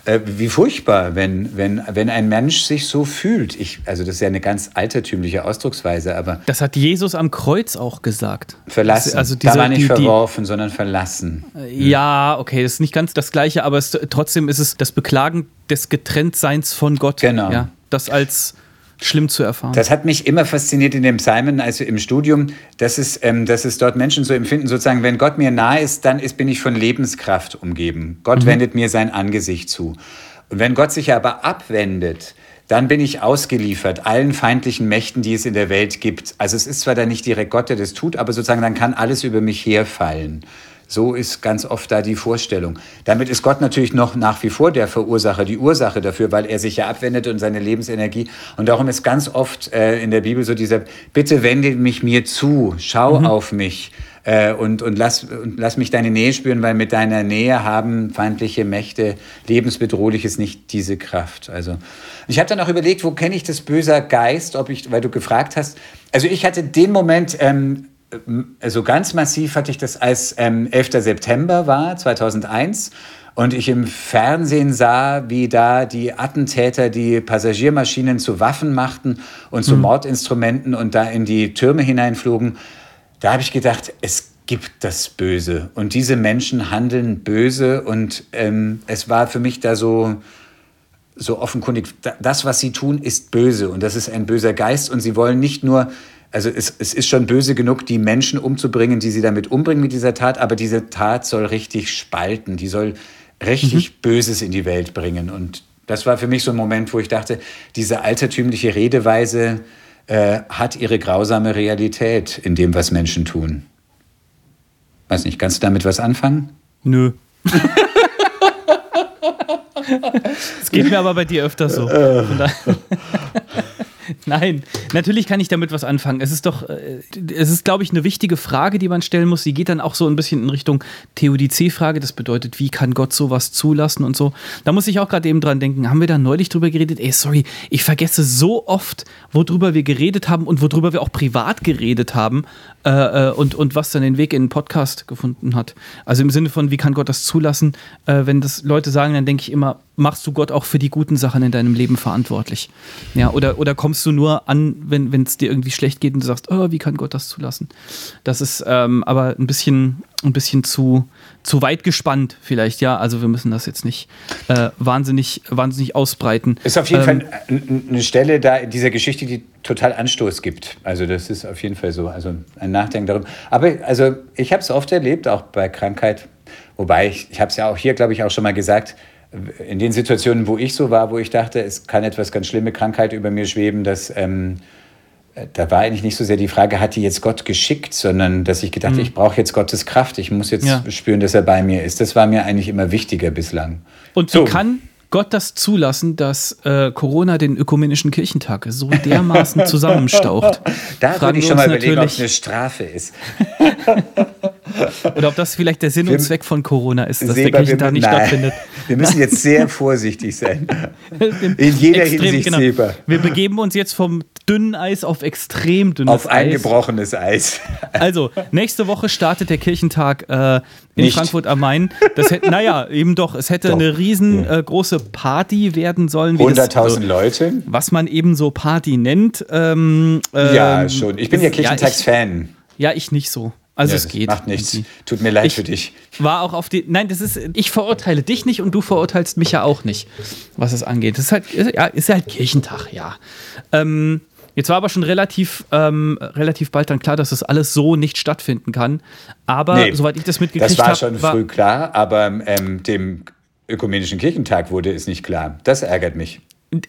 äh, wie furchtbar, wenn, wenn, wenn ein Mensch sich so fühlt. Ich, also das ist ja eine ganz altertümliche Ausdrucksweise, aber... Das hat Jesus am Kreuz auch gesagt. Verlassen. Also diese, da war nicht die, verworfen, die, sondern verlassen. Äh, ja, okay, das ist nicht ganz das Gleiche, aber es, trotzdem ist es das Beklagen des Getrenntseins von Gott. Genau. Ja, das als schlimm zu erfahren. Das hat mich immer fasziniert in dem Simon, also im Studium, dass es, ähm, dass es dort Menschen so empfinden, sozusagen, wenn Gott mir nahe ist, dann ist, bin ich von Lebenskraft umgeben. Gott mhm. wendet mir sein Angesicht zu. Und wenn Gott sich aber abwendet, dann bin ich ausgeliefert allen feindlichen Mächten, die es in der Welt gibt. Also es ist zwar dann nicht direkt Gott, der das tut, aber sozusagen dann kann alles über mich herfallen. So ist ganz oft da die Vorstellung. Damit ist Gott natürlich noch nach wie vor der Verursacher, die Ursache dafür, weil er sich ja abwendet und seine Lebensenergie. Und darum ist ganz oft äh, in der Bibel so dieser, bitte wende mich mir zu, schau mhm. auf mich äh, und, und, lass, und lass mich deine Nähe spüren, weil mit deiner Nähe haben feindliche Mächte lebensbedrohliches nicht diese Kraft. Also ich habe dann auch überlegt, wo kenne ich das böser Geist, ob ich, weil du gefragt hast. Also ich hatte den Moment, ähm, also ganz massiv hatte ich das, als ähm, 11. September war, 2001. Und ich im Fernsehen sah, wie da die Attentäter die Passagiermaschinen zu Waffen machten und zu mhm. Mordinstrumenten und da in die Türme hineinflogen. Da habe ich gedacht, es gibt das Böse. Und diese Menschen handeln böse. Und ähm, es war für mich da so, so offenkundig, das, was sie tun, ist böse. Und das ist ein böser Geist. Und sie wollen nicht nur also es, es ist schon böse genug, die Menschen umzubringen, die sie damit umbringen mit dieser Tat, aber diese Tat soll richtig spalten, die soll richtig mhm. Böses in die Welt bringen. Und das war für mich so ein Moment, wo ich dachte, diese altertümliche Redeweise äh, hat ihre grausame Realität in dem, was Menschen tun. Weiß nicht, kannst du damit was anfangen? Nö. (laughs) Es geht mir aber bei dir öfter so. Nein, natürlich kann ich damit was anfangen. Es ist doch, äh, es ist, glaube ich, eine wichtige Frage, die man stellen muss. Sie geht dann auch so ein bisschen in Richtung Theodizee-Frage. Das bedeutet, wie kann Gott sowas zulassen und so. Da muss ich auch gerade eben dran denken. Haben wir da neulich drüber geredet? Ey, sorry, ich vergesse so oft, worüber wir geredet haben und worüber wir auch privat geredet haben äh, äh und, und was dann den Weg in den Podcast gefunden hat. Also im Sinne von, wie kann Gott das zulassen? Äh, wenn das Leute sagen, dann denke ich immer, machst du Gott auch für die guten Sachen in deinem Leben verantwortlich? Ja, oder, oder kommst du nur an, wenn es dir irgendwie schlecht geht und du sagst, oh, wie kann Gott das zulassen? Das ist ähm, aber ein bisschen, ein bisschen zu, zu weit gespannt, vielleicht, ja. Also wir müssen das jetzt nicht äh, wahnsinnig, wahnsinnig ausbreiten. Ist auf jeden ähm, Fall eine Stelle da in dieser Geschichte, die total Anstoß gibt. Also das ist auf jeden Fall so. Also ein Nachdenken darüber. Aber also ich habe es oft erlebt, auch bei Krankheit. Wobei ich, ich habe es ja auch hier, glaube ich, auch schon mal gesagt, in den Situationen, wo ich so war, wo ich dachte, es kann etwas ganz schlimme Krankheit über mir schweben, dass ähm, da war eigentlich nicht so sehr die Frage, hat die jetzt Gott geschickt, sondern dass ich gedacht, mhm. ich brauche jetzt Gottes Kraft, ich muss jetzt ja. spüren, dass er bei mir ist. Das war mir eigentlich immer wichtiger bislang. Und so. kann Gott das zulassen, dass äh, Corona den ökumenischen Kirchentag so dermaßen (laughs) zusammenstaucht? da würde ich schon mal überlegen, ob es eine Strafe ist. (laughs) (laughs) Oder ob das vielleicht der Sinn und Zweck von Corona ist, dass Seba, der Kirchentag nicht nein. stattfindet. Wir müssen jetzt sehr (laughs) vorsichtig sein. In jeder Extrem, Hinsicht, genau. Seba. Wir begeben uns jetzt vom dünnen Eis auf extrem dünnes Eis. Auf eingebrochenes Eis. Also, nächste Woche startet der Kirchentag äh, in Nicht. Frankfurt am Main. Das hätte, naja, eben doch. Es hätte doch. eine riesengroße äh, Party werden sollen. 100.000 also, Leute. Was man eben so Party nennt. Ähm, ja, ähm, schon. Ich bin ja Kirchentagsfan. Ja, ja, ich nicht so. Also ja, es geht. Macht nichts. Tut mir leid ich für dich. War auch auf die. Nein, das ist. Ich verurteile dich nicht und du verurteilst mich ja auch nicht, was es angeht. Das ist halt, ja, ist halt Kirchentag, ja. Ähm, jetzt war aber schon relativ, ähm, relativ bald dann klar, dass das alles so nicht stattfinden kann. Aber nee, soweit ich das mitgekriegt habe. Das war schon hab, früh klar, aber ähm, dem Ökumenischen Kirchentag wurde es nicht klar. Das ärgert mich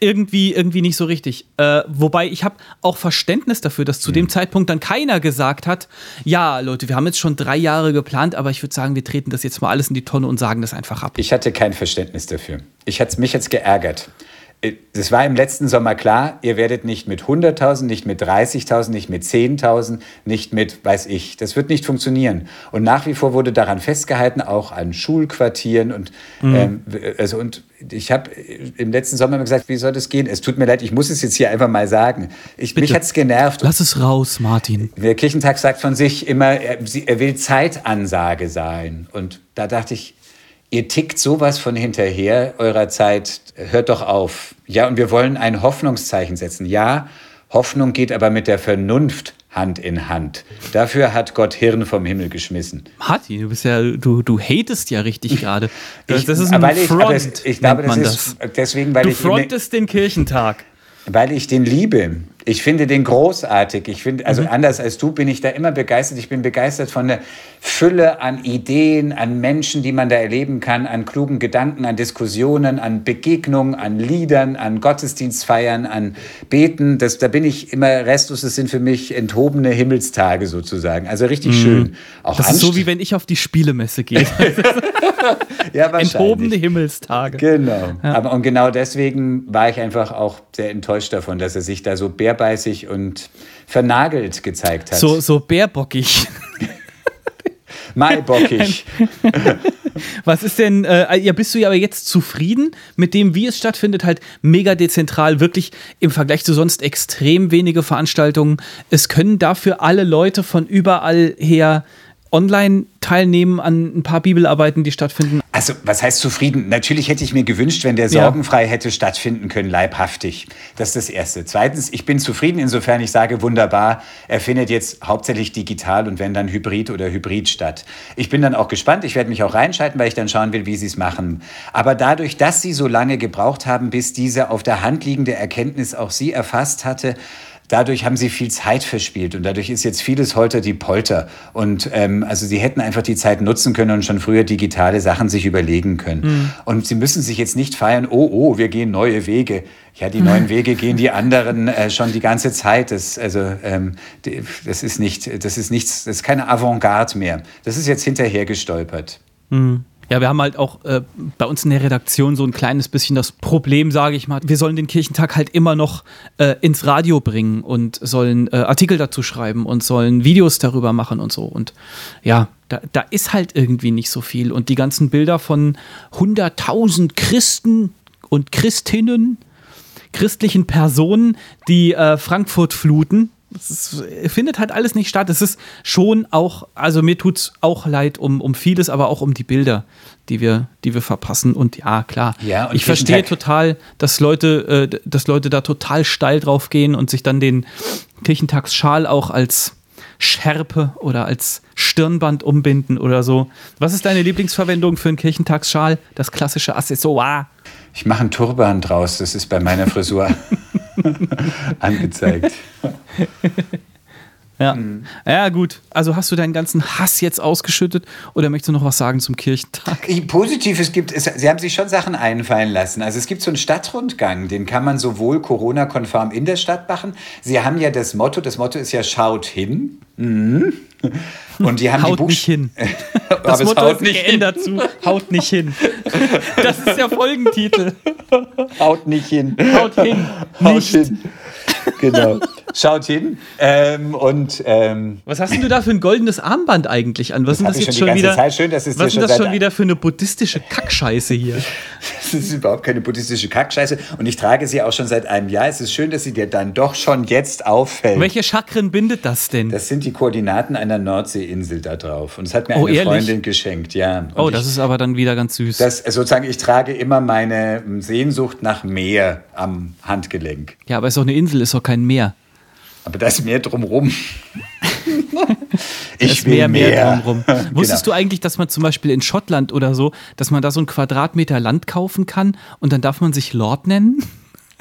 irgendwie, irgendwie nicht so richtig. Äh, wobei ich habe auch Verständnis dafür, dass zu mhm. dem Zeitpunkt dann keiner gesagt hat, ja, Leute, wir haben jetzt schon drei Jahre geplant, aber ich würde sagen, wir treten das jetzt mal alles in die Tonne und sagen das einfach ab. Ich hatte kein Verständnis dafür. Ich hat's, mich jetzt geärgert. Es war im letzten Sommer klar, ihr werdet nicht mit 100.000, nicht mit 30.000, nicht mit 10.000, nicht mit, weiß ich, das wird nicht funktionieren. Und nach wie vor wurde daran festgehalten, auch an Schulquartieren und, mhm. ähm, also, und ich habe im letzten Sommer gesagt, wie soll das gehen? Es tut mir leid, ich muss es jetzt hier einfach mal sagen. Ich, mich hat es genervt. Lass es raus, Martin. Der Kirchentag sagt von sich immer, er, er will Zeitansage sein. Und da dachte ich, ihr tickt sowas von hinterher eurer Zeit, hört doch auf. Ja, und wir wollen ein Hoffnungszeichen setzen. Ja, Hoffnung geht aber mit der Vernunft Hand in Hand. Dafür hat Gott Hirn vom Himmel geschmissen. Martin, du bist ja, du, du hatest ja richtig gerade. Das, das, ist ein weil ich, Front, es, ich glaube, das ist das. deswegen, weil du ich frontest den Kirchentag. Weil ich den liebe. Ich finde den großartig. Ich finde, also mhm. anders als du bin ich da immer begeistert. Ich bin begeistert von der Fülle an Ideen, an Menschen, die man da erleben kann, an klugen Gedanken, an Diskussionen, an Begegnungen, an Liedern, an Gottesdienstfeiern, an Beten. Das, da bin ich immer restlos. Das sind für mich enthobene Himmelstage sozusagen. Also richtig mhm. schön. Auch das ist so, wie wenn ich auf die Spielemesse gehe. (laughs) (laughs) ja, Enthobene Himmelstage. Genau. Ja. Aber, und genau deswegen war ich einfach auch sehr enttäuscht davon, dass er sich da so bär bärbeißig und vernagelt gezeigt hat. So, so bärbockig. (laughs) Maibockig. (laughs) Was ist denn, äh, ja, bist du ja aber jetzt zufrieden mit dem, wie es stattfindet? Halt mega dezentral, wirklich im Vergleich zu sonst extrem wenige Veranstaltungen. Es können dafür alle Leute von überall her online teilnehmen an ein paar Bibelarbeiten, die stattfinden? Also, was heißt zufrieden? Natürlich hätte ich mir gewünscht, wenn der sorgenfrei ja. hätte stattfinden können, leibhaftig. Das ist das Erste. Zweitens, ich bin zufrieden, insofern ich sage, wunderbar, er findet jetzt hauptsächlich digital und wenn dann Hybrid oder Hybrid statt. Ich bin dann auch gespannt, ich werde mich auch reinschalten, weil ich dann schauen will, wie sie es machen. Aber dadurch, dass sie so lange gebraucht haben, bis diese auf der Hand liegende Erkenntnis auch sie erfasst hatte, dadurch haben sie viel Zeit verspielt und dadurch ist jetzt vieles Holter die Polter. Und ähm, also sie hätten einfach die Zeit nutzen können und schon früher digitale Sachen sich überlegen können. Mhm. Und sie müssen sich jetzt nicht feiern, oh, oh, wir gehen neue Wege. Ja, die neuen (laughs) Wege gehen die anderen äh, schon die ganze Zeit. Das, also, ähm, das ist nicht, das ist nichts, das ist keine Avantgarde mehr. Das ist jetzt hinterher gestolpert. Mhm. Ja, wir haben halt auch äh, bei uns in der Redaktion so ein kleines bisschen das Problem, sage ich mal. Wir sollen den Kirchentag halt immer noch äh, ins Radio bringen und sollen äh, Artikel dazu schreiben und sollen Videos darüber machen und so. Und ja, da, da ist halt irgendwie nicht so viel. Und die ganzen Bilder von 100.000 Christen und Christinnen, christlichen Personen, die äh, Frankfurt fluten, es findet halt alles nicht statt. Es ist schon auch, also mir tut es auch leid um, um vieles, aber auch um die Bilder, die wir, die wir verpassen. Und ja, klar, ja, ich verstehe total, dass Leute, äh, dass Leute da total steil drauf gehen und sich dann den Kirchentagsschal auch als Schärpe oder als Stirnband umbinden oder so. Was ist deine Lieblingsverwendung für einen Kirchentagsschal? Das klassische Accessoire. Ich mache einen Turban draus, das ist bei meiner Frisur (laughs) (laughs) angezeigt. Ja. Mhm. ja, gut. Also hast du deinen ganzen Hass jetzt ausgeschüttet oder möchtest du noch was sagen zum Kirchentag? Positiv, es gibt, es, Sie haben sich schon Sachen einfallen lassen. Also es gibt so einen Stadtrundgang, den kann man sowohl Corona-konform in der Stadt machen. Sie haben ja das Motto, das Motto ist ja schaut hin. Mhm. Und die haben haut (laughs) die nicht hin. Das Motto haut nicht geändert hin. zu haut nicht hin. Das ist der Folgentitel. Haut nicht hin. Haut hin. (laughs) Haut nicht. hin. Genau. Schaut hin. Ähm, und, ähm, Was hast denn du da für ein goldenes Armband eigentlich an? Was ist das jetzt schon, wieder? Zeit. Schön, dass es was ist das schon wieder für eine buddhistische Kackscheiße hier? Das ist überhaupt keine buddhistische Kackscheiße. Und ich trage sie auch schon seit einem Jahr. Es ist schön, dass sie dir dann doch schon jetzt auffällt. Welche Chakren bindet das denn? Das sind die Koordinaten einer Nordseeinsel da drauf. Und es hat mir oh, eine ehrlich? Freundin geschenkt, ja. Und oh, das ich, ist aber dann wieder ganz süß. Das, sozusagen, ich trage immer meine Sehnsucht nach Meer am Handgelenk. Ja, aber es ist doch eine Insel, ist doch kein Meer. Aber da ist mehr drumrum. Ich will mehr, mehr, mehr drumrum. (laughs) Wusstest genau. du eigentlich, dass man zum Beispiel in Schottland oder so, dass man da so einen Quadratmeter Land kaufen kann und dann darf man sich Lord nennen?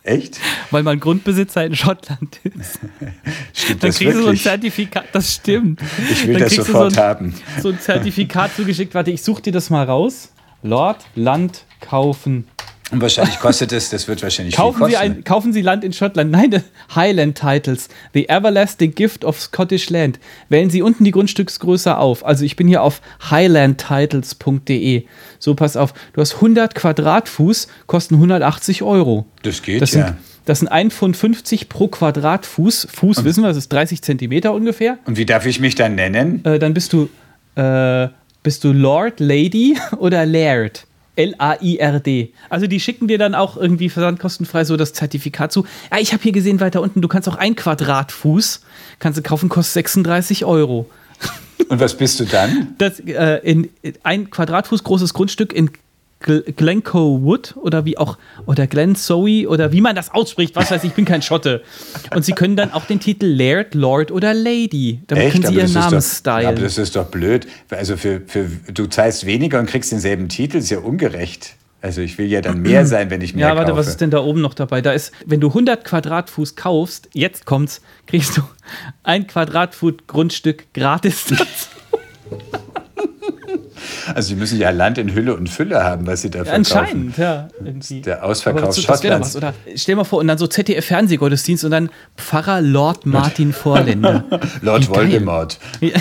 Echt? (laughs) Weil man Grundbesitzer in Schottland ist. (laughs) Stimmt dann das kriegst wirklich? du so ein Zertifikat, das stimmt. Ich will dann das sofort so ein, haben. So ein Zertifikat zugeschickt. Warte, ich suche dir das mal raus. Lord Land kaufen Und wahrscheinlich kostet es, das wird wahrscheinlich Kaufen viel Sie, kosten. ein, kaufen Sie Land in Schottland. Nein, Highland Titles. The Everlasting Gift of Scottish Land. Wählen Sie unten die Grundstücksgröße auf. Also ich bin hier auf highlandtitles.de. So, pass auf. Du hast 100 Quadratfuß, kosten 180 Euro. das geht Das ja. sind, das sind 1,50 Pfund pro Quadratfuß. Fuß, wissen wir, das ist 30 Zentimeter ungefähr. Und wie darf ich mich dann nennen? Äh, dann bist du, äh, bist du Lord, Lady (laughs) oder Laird. L-A-I-R-D. Also die schicken dir dann auch irgendwie versandkostenfrei so das Zertifikat zu. Ja, ich habe hier gesehen weiter unten, du kannst auch ein Quadratfuß, kannst du kaufen, kostet 36 Euro. Und was bist du dann? Das, äh, in, ein Quadratfuß großes Grundstück in Glencoe Wood oder wie auch, oder Glen Zoe oder wie man das ausspricht, was weiß ich, ich bin kein Schotte. Und sie können dann auch den Titel Laird, Lord oder Lady. Damit können sie Aber ihren Namen doch, stylen. aber das ist doch blöd. Also für, für, du zahlst weniger und kriegst denselben Titel, ist ja ungerecht. Also ich will ja dann mehr (clears throat) sein, wenn ich mehr Ja, warte, kaufe. was ist denn da oben noch dabei? Da ist, wenn du 100 Quadratfuß kaufst, jetzt kommt's, kriegst du (laughs) ein Quadratfuß Grundstück gratis (laughs) dazu. Also sie müssen ja Land in Hülle und Fülle haben, was sie da verkaufen. Anscheinend, ja. Irgendwie. Der Ausverkauf Schottlands. was, Oder stell mal vor, und dann so ZDF-Fernsehgottesdienst und dann Pfarrer Lord Martin Vorländer. (laughs) Lord. Voldemort. Ja.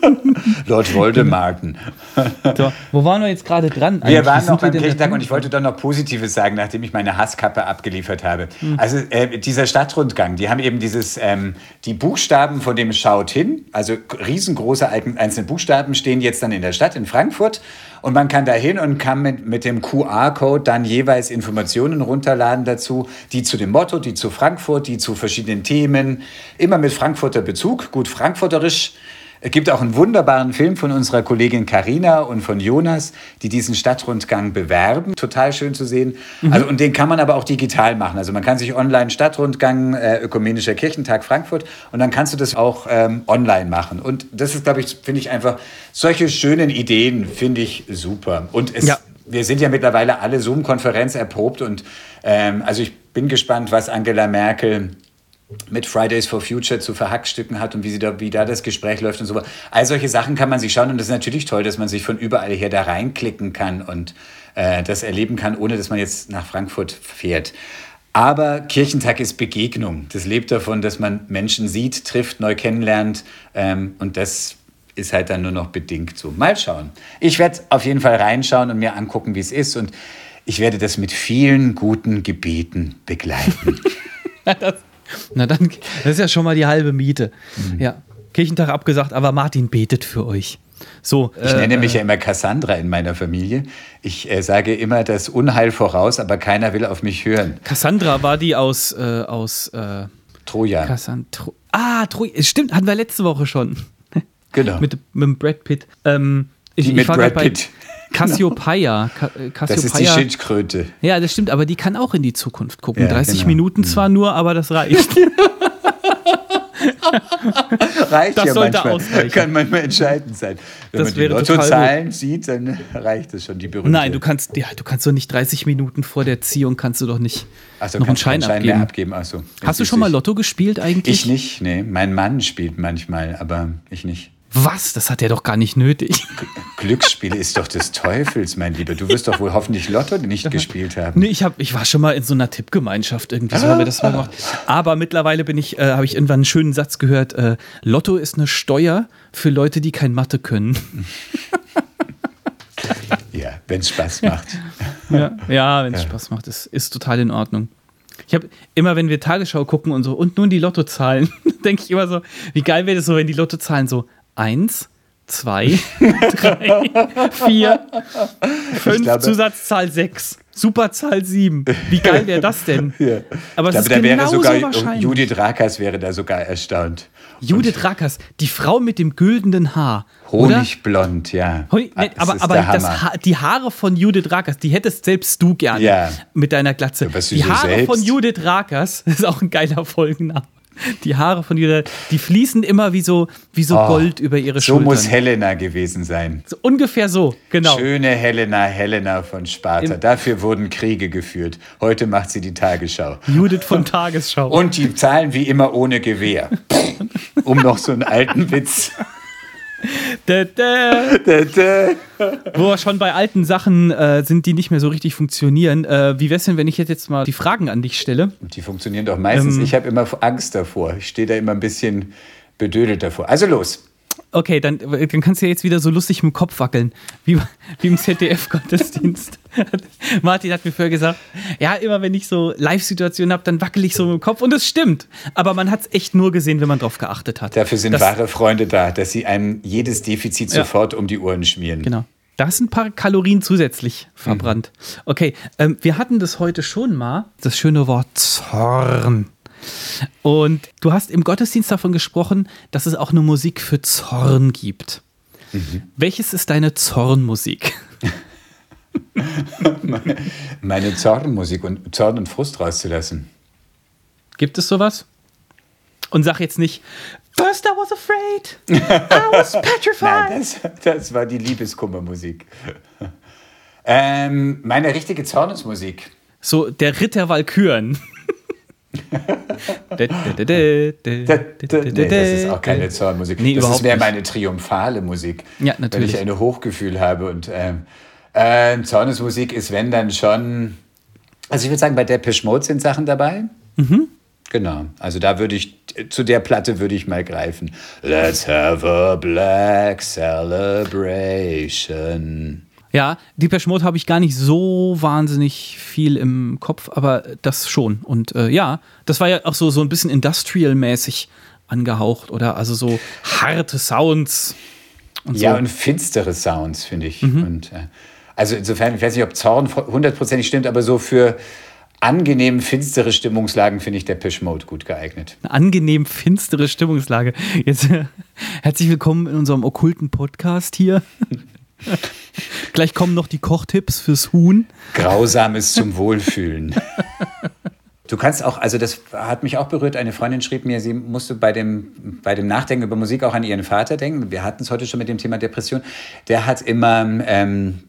(laughs) Lord Voldemarken. (laughs) so, wo waren wir jetzt gerade dran? Wir waren noch beim dran? und ich wollte doch noch Positives sagen, nachdem ich meine Hasskappe abgeliefert habe. Hm. Also äh, dieser Stadtrundgang, die haben eben dieses, ähm, die Buchstaben von dem Schaut hin, also riesengroße ein- einzelne Buchstaben stehen jetzt dann in der Stadt in Frankfurt und man kann da hin und kann mit, mit dem QR-Code dann jeweils Informationen runterladen dazu, die zu dem Motto, die zu Frankfurt, die zu verschiedenen Themen, immer mit Frankfurter Bezug, gut frankfurterisch. Es gibt auch einen wunderbaren Film von unserer Kollegin Karina und von Jonas, die diesen Stadtrundgang bewerben. Total schön zu sehen. Also, und den kann man aber auch digital machen. Also man kann sich online Stadtrundgang, äh, Ökumenischer Kirchentag Frankfurt und dann kannst du das auch ähm, online machen. Und das ist, glaube ich, finde ich einfach, solche schönen Ideen finde ich super. Und es, Ja. wir sind ja mittlerweile alle Zoom-Konferenz erprobt und ähm, also ich bin gespannt, was Angela Merkel mit Fridays for Future zu verhackstücken hat und wie, sie da, wie da das Gespräch läuft und so. All solche Sachen kann man sich schauen und das ist natürlich toll, dass man sich von überall her da reinklicken kann und äh, das erleben kann, ohne dass man jetzt nach Frankfurt fährt. Aber Kirchentag ist Begegnung. Das lebt davon, dass man Menschen sieht, trifft, neu kennenlernt ähm, und das ist halt dann nur noch bedingt so. Mal schauen. Ich werde auf jeden Fall reinschauen und mir angucken, wie es ist und ich werde das mit vielen guten Gebeten begleiten. (laughs) (laughs) Na dann, das ist ja schon mal die halbe Miete. Mhm. Ja, Kirchentag abgesagt, aber Martin betet für euch. So, Ich äh, nenne mich ja immer Cassandra in meiner Familie. Ich äh, sage immer das Unheil voraus, aber keiner will auf mich hören. Cassandra war die aus, äh, aus äh, Troja. Cassandra. Ah, Troy, stimmt, hatten wir letzte Woche schon. Genau. (laughs) mit, mit Brad Pitt. Ähm, ich, Die ich mit Brad Pitt. Cassiopeia. Ca äh, das ist die Cassiopeia. Schildkröte. Ja, das stimmt, aber die kann auch in die Zukunft gucken. Ja, 30 genau. Minuten zwar nur, aber das reicht. (laughs) Reicht Das ja sollte manchmal. ausreichen. Kann manchmal entscheidend sein. Wenn Das man die Lottozahlen sieht, dann reicht es schon, die berühmte. Nein, du kannst, ja, du kannst doch nicht 30 Minuten vor der Ziehung kannst du doch nicht Ach so, noch einen Schein, Schein abgeben. abgeben. Ach so. Hast du schon mal Lotto gespielt eigentlich? Ich nicht, nee. Mein Mann spielt manchmal, aber ich nicht. Was? Das hat er doch gar nicht nötig. Glücksspiel ist doch des Teufels, mein Lieber. Du wirst doch wohl hoffentlich Lotto nicht gespielt haben. Nee, ich, hab, ich war schon mal in so einer Tippgemeinschaft irgendwie, so haben wir das mal gemacht. Aber mittlerweile bin ich, äh, habe ich irgendwann einen schönen Satz gehört: äh, Lotto ist eine Steuer für Leute, die kein Mathe können. (laughs) Ja, wenn es Spaß macht. Ja, ja wenn es Spaß macht, ist, ist total in Ordnung. Ich habe immer, wenn wir Tagesschau gucken und so, und nun die Lottozahlen, (laughs) denke ich immer so, wie geil wäre das so, wenn die Lottozahlen so eins, zwei, (laughs) drei, vier, fünf, glaube- Zusatzzahl sechs, Superzahl sieben. Wie geil wäre das denn? (laughs) Ja. Aber ich es ist glaube, da wäre genauso sogar wahrscheinlich. Judith Rakers wäre da sogar erstaunt. Judith Rackers, die Frau mit dem güldenen Haar. Oder? Honigblond, ja. Hoi- Ah, das aber ist aber ha die Haare von Judith Rakers, die hättest selbst du gerne Ja. mit deiner Glatze. Ja, die Haare selbst? von Judith Rakers, (laughs) das ist auch ein geiler Folgenname. Die Haare von Judith, die fließen immer wie so, wie so Oh, Gold über ihre So Schultern. muss Helena gewesen sein. so ungefähr so, genau. Schöne Helena, Helena von Sparta. Im- Dafür wurden Kriege geführt. Heute macht sie die Tagesschau. Judith von Tagesschau. Und die zahlen wie immer ohne Gewehr. (laughs) um noch so einen alten Witz. Da, da. Wo wir schon bei alten Sachen äh, sind, die nicht mehr so richtig funktionieren. Äh, wie wär's denn, wenn ich jetzt mal die Fragen an dich stelle? Die funktionieren doch meistens. ich habe immer Angst davor. Ich stehe da immer ein bisschen bedödelt davor. Also los. Okay, dann, dann kannst du ja jetzt wieder so lustig mit dem Kopf wackeln, wie, wie im ZDF-Gottesdienst. (laughs) Martin hat mir vorher gesagt, ja, immer wenn ich so Live-Situationen habe, dann wackel ich so mit dem Kopf. Und das stimmt. Aber man hat es echt nur gesehen, wenn man drauf geachtet hat. Dafür sind das, wahre Freunde da, dass sie einem jedes Defizit Ja. sofort um die Ohren schmieren. Genau. Da ist ein paar Kalorien zusätzlich verbrannt. Okay, ähm, wir hatten das heute schon mal, das schöne Wort Zorn. Und du hast im Gottesdienst davon gesprochen, dass es auch eine Musik für Zorn gibt. Welches ist deine Zornmusik? (laughs) Meine Zornmusik und Zorn und Frust rauszulassen. Gibt es sowas? Und sag jetzt nicht, First I was afraid, I was (laughs) petrified. Nein, das, das war die Liebeskummermusik. Ähm, meine richtige Zornesmusik. So der Ritter Walküren. Das ist auch keine Zornmusik. Nee, das ist mehr meine triumphale Musik. Ja, natürlich. Weil ich ein Hochgefühl habe. Und ähm, äh, Zornesmusik ist, wenn dann schon. Also ich würde sagen, bei Depeche Mode sind Sachen dabei. Mhm. Genau. Also da würde ich, zu der Platte würde ich mal greifen. Let's have a black celebration. Ja, Depeche Mode habe ich gar nicht so wahnsinnig viel im Kopf, aber das schon. Und äh, ja, das war ja auch so, so ein bisschen industrial-mäßig angehaucht, oder? Also so harte Sounds und Ja, so. und finstere Sounds, finde ich. Mhm. Und, äh, also insofern, ich weiß nicht, ob Zorn hundertprozentig stimmt, aber so für angenehm finstere Stimmungslagen finde ich der Mode gut geeignet. Eine angenehm finstere Stimmungslage. Jetzt (laughs) herzlich willkommen in unserem okkulten Podcast hier. (laughs) (laughs) Gleich kommen noch die Kochtipps fürs Huhn. Grausames zum Wohlfühlen. Du kannst auch, also das hat mich auch berührt. Eine Freundin schrieb mir, sie musste bei dem, bei dem Nachdenken über Musik auch an ihren Vater denken. Wir hatten es heute schon mit dem Thema Depression. Der hat immer, ähm,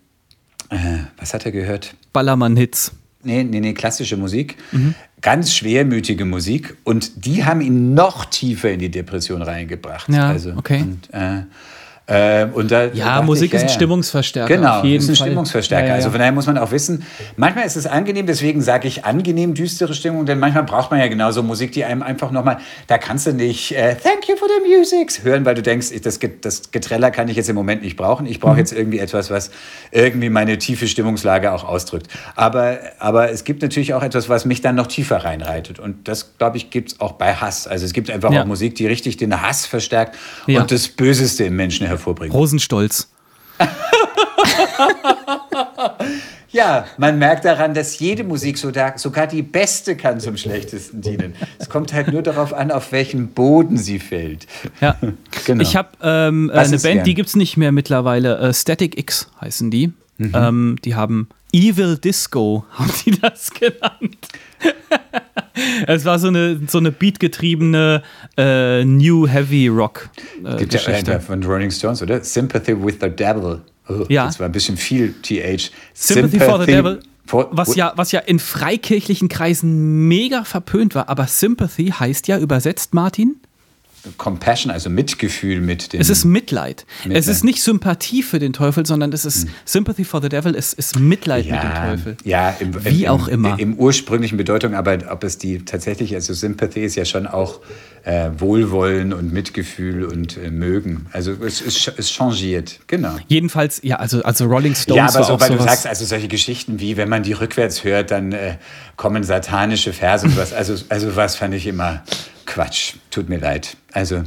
äh, was hat er gehört? Ballermann-Hits. Nee, nee, nee, klassische Musik. Ganz schwermütige Musik. Und die haben ihn noch tiefer in die Depression reingebracht. Ja, also, okay. Und, äh, äh, und da, da Ja, dachte Musik ich, ist ein Stimmungsverstärker. Genau, ist ein Fall. Stimmungsverstärker. Ja, ja, ja. Also von daher muss man auch wissen, manchmal ist es angenehm, deswegen sage ich angenehm düstere Stimmung, denn manchmal braucht man ja genauso Musik, die einem einfach nochmal, da kannst du nicht äh, Thank you for the music hören, weil du denkst, ich- das, das Getreller kann ich jetzt im Moment nicht brauchen. Ich brauche Mhm. jetzt irgendwie etwas, was irgendwie meine tiefe Stimmungslage auch ausdrückt. Aber, aber es gibt natürlich auch etwas, was mich dann noch tiefer reinreitet. Und das, glaube ich, gibt es auch bei Hass. Also es gibt einfach Ja. auch Musik, die richtig den Hass verstärkt Ja. und das Böseste im Menschen hervorbringt. Rosenstolz. (laughs) Ja, man merkt daran, dass jede Musik, sogar sogar die beste, kann zum Schlechtesten dienen. Es kommt halt nur darauf an, auf welchen Boden sie fällt. Ja, (laughs) Genau. ich habe ähm, äh, eine Band, gern? die gibt es nicht mehr mittlerweile. Äh, Static X heißen die. Mhm. Ähm, die haben Evil Disco, (laughs) haben die das genannt. (laughs) es war so eine, so eine beatgetriebene äh, New Heavy Rock äh, Gibt ja Geschichte. einer von Rolling Stones, oder? Sympathy with the Devil. Oh, Ja. Das war ein bisschen viel TH. Sympathy for the Devil, for- was ja, was ja in freikirchlichen Kreisen mega verpönt war. Aber Sympathy heißt ja übersetzt, Martin, Compassion, also Mitgefühl mit dem. Es ist Mitleid. Mitleid. Es ist nicht Sympathie für den Teufel, sondern es ist Sympathy for the Devil, es ist Mitleid mit dem Teufel. Ja, im, Wie im, auch immer. Im ursprünglichen Bedeutung, aber ob es die tatsächlich, also Sympathie ist ja schon auch äh, Wohlwollen und Mitgefühl und äh, Mögen. Also es, es, es changiert, genau. Jedenfalls, ja, also, also Rolling Stones Ja, aber so, weil du sagst, also solche Geschichten wie, wenn man die rückwärts hört, dann äh, kommen satanische Verse und was. Also, also was fand ich immer Quatsch. Tut mir leid. Also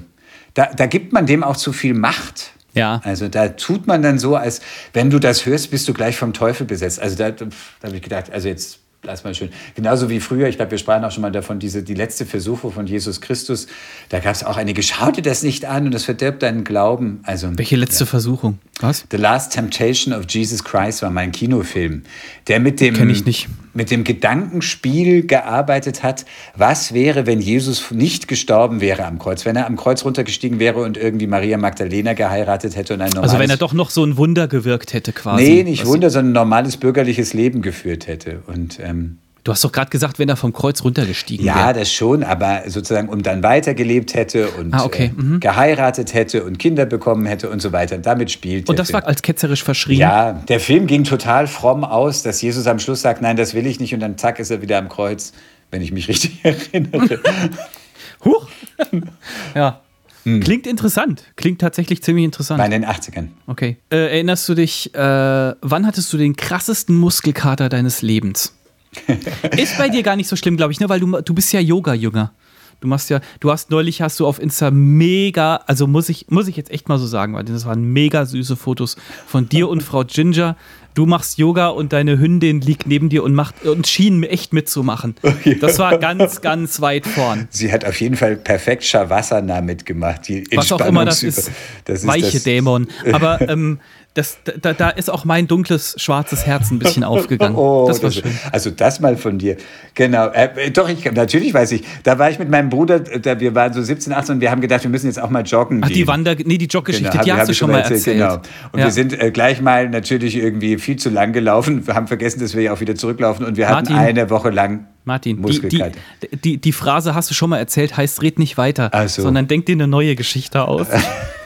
da, da gibt man dem auch zu viel Macht. Ja. Also da tut man dann so, als wenn du das hörst, bist du gleich vom Teufel besetzt. Also da, da habe ich gedacht, also jetzt lass mal schön. Genauso wie früher, ich glaube, wir sprachen auch schon mal davon, diese, die letzte Versuchung von Jesus Christus, da gab es auch einige, schau dir das nicht an und das verdirbt deinen Glauben. Also Welche letzte Versuchung? Was? The Last Temptation of Jesus Christ war mein Kinofilm, der mit dem, Kenn ich nicht. Mit dem Gedankenspiel gearbeitet hat, was wäre, wenn Jesus nicht gestorben wäre am Kreuz, wenn er am Kreuz runtergestiegen wäre und irgendwie Maria Magdalena geheiratet hätte und ein normales... Also wenn er doch noch so ein Wunder gewirkt hätte quasi. Nee, nicht Was- Wunder, sondern ein normales bürgerliches Leben geführt hätte. Und ähm, Du hast doch gerade gesagt, wenn er vom Kreuz runtergestiegen Ja, wäre. das schon, aber sozusagen und dann weitergelebt hätte und Ah, okay, äh, geheiratet hätte und Kinder bekommen hätte und so weiter. Und damit spielt Und das Film. war als ketzerisch verschrien. Ja, der Film ging total fromm aus, dass Jesus am Schluss sagt, nein, das will ich nicht und dann zack ist er wieder am Kreuz, wenn ich mich (laughs) richtig erinnere. (laughs) Huch! ja. Hm. Klingt interessant. Klingt tatsächlich ziemlich interessant. War in den 80ern. Okay. Äh, erinnerst du dich, äh, wann hattest du den krassesten Muskelkater deines Lebens? (laughs) Ist bei dir gar nicht so schlimm, glaube ich, ne? weil du, du bist ja Yoga-Jünger. Du machst ja, du hast neulich hast du auf Insta mega, also muss ich, muss ich jetzt echt mal so sagen, weil das waren mega süße Fotos von dir und Frau Ginger. Du machst Yoga und deine Hündin liegt neben dir und macht und schien echt mitzumachen. Das war ganz, ganz weit vorn. Sie hat auf jeden Fall perfekt Shavasana mitgemacht. Die Was auch immer das ist, Das ist weiche das- Dämon. Aber ähm, das, da, da ist auch mein dunkles, schwarzes Herz ein bisschen (laughs) aufgegangen. Oh, das war das- schön. Also das mal von dir. Genau. Äh, doch, ich, natürlich weiß ich. Da war ich mit meinem Bruder, äh, da, wir waren so 17, 18 und wir haben gedacht, wir müssen jetzt auch mal joggen Ach, gehen. die Wander, nee, die Joggeschichte, Genau, die hab- hast hab du schon mal erzählt. Genau. Und Ja. wir sind äh, gleich mal natürlich irgendwie viel zu lang gelaufen. Wir haben vergessen, dass wir ja auch wieder zurücklaufen und wir hatten Martin. eine Woche lang Martin, die, die, die, die Phrase hast du schon mal erzählt, heißt red nicht weiter, so. sondern denk dir eine neue Geschichte aus. (laughs)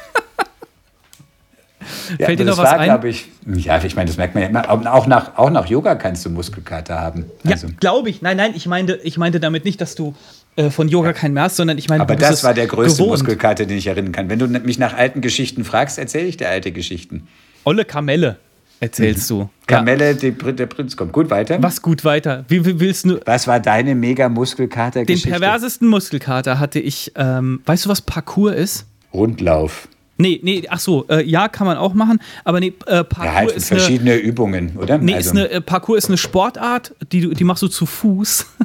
Ja, Fällt dir aber noch das was war, ein? ich, ja, ich meine, das merkt man ja immer. Auch nach, auch nach Yoga kannst du Muskelkater haben. Also, ja, glaube ich. Nein, nein, ich meinte, ich meinte damit nicht, dass du äh, von Yoga keinen mehr hast, sondern ich meine, aber du das war der größte gewohnt. Muskelkater, den ich erinnern kann. Wenn du mich nach alten Geschichten fragst, erzähle ich dir alte Geschichten. Olle Kamelle erzählst du. Ja. Mhm. Kamelle, die, Prin- der Prinz kommt. Gut, weiter. Was gut weiter. Wie, wie willst du. Was war deine mega Den Muskelkater-Geschichte? perversesten Muskelkater hatte ich. Ähm, weißt du, was Parkour ist? Rundlauf. Nee, nee, ach so, äh, ja, kann man auch machen, aber nee, äh, Parkour Ja, halt ist eine. verschiedene Übungen, oder? Nee, Also- ist eine, äh, Parkour ist eine Sportart, die, du- die machst du zu Fuß. (laughs)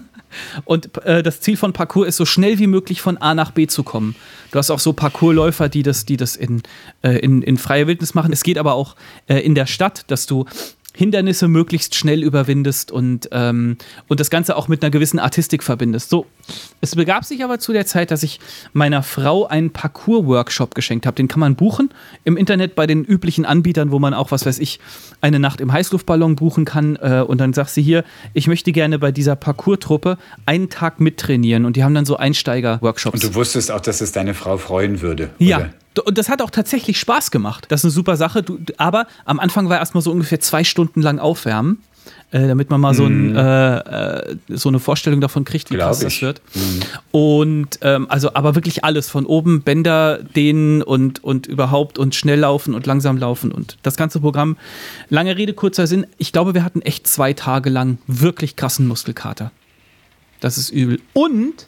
Und äh, das Ziel von Parkour ist, so schnell wie möglich von A nach B zu kommen. Du hast auch so Parkourläufer, die das, die das in, äh, in, in freier Wildnis machen. Es geht aber auch äh, in der Stadt, dass du Hindernisse möglichst schnell überwindest und, ähm, und das Ganze auch mit einer gewissen Artistik verbindest. So, es begab sich aber zu der Zeit, dass ich meiner Frau einen Parkour-Workshop geschenkt habe. Den kann man buchen im Internet bei den üblichen Anbietern, wo man auch, was weiß ich, eine Nacht im Heißluftballon buchen kann. Äh, und dann sagt sie hier, ich möchte gerne bei dieser Parkour-Truppe einen Tag mittrainieren. Und die haben dann so Einsteiger-Workshops. Und du wusstest auch, dass es deine Frau freuen würde. Ja. Oder? Und das hat auch tatsächlich Spaß gemacht. Das ist eine super Sache. Du, aber am Anfang war erstmal so ungefähr zwei Stunden lang aufwärmen, äh, damit man mal so, ein, äh, äh, so eine Vorstellung davon kriegt, wie Glaub krass das wird. Und ähm, also, aber wirklich alles von oben Bänder dehnen und, und überhaupt und schnell laufen und langsam laufen und das ganze Programm. Lange Rede, kurzer Sinn. Ich glaube, wir hatten echt zwei Tage lang wirklich krassen Muskelkater. Das ist übel. Und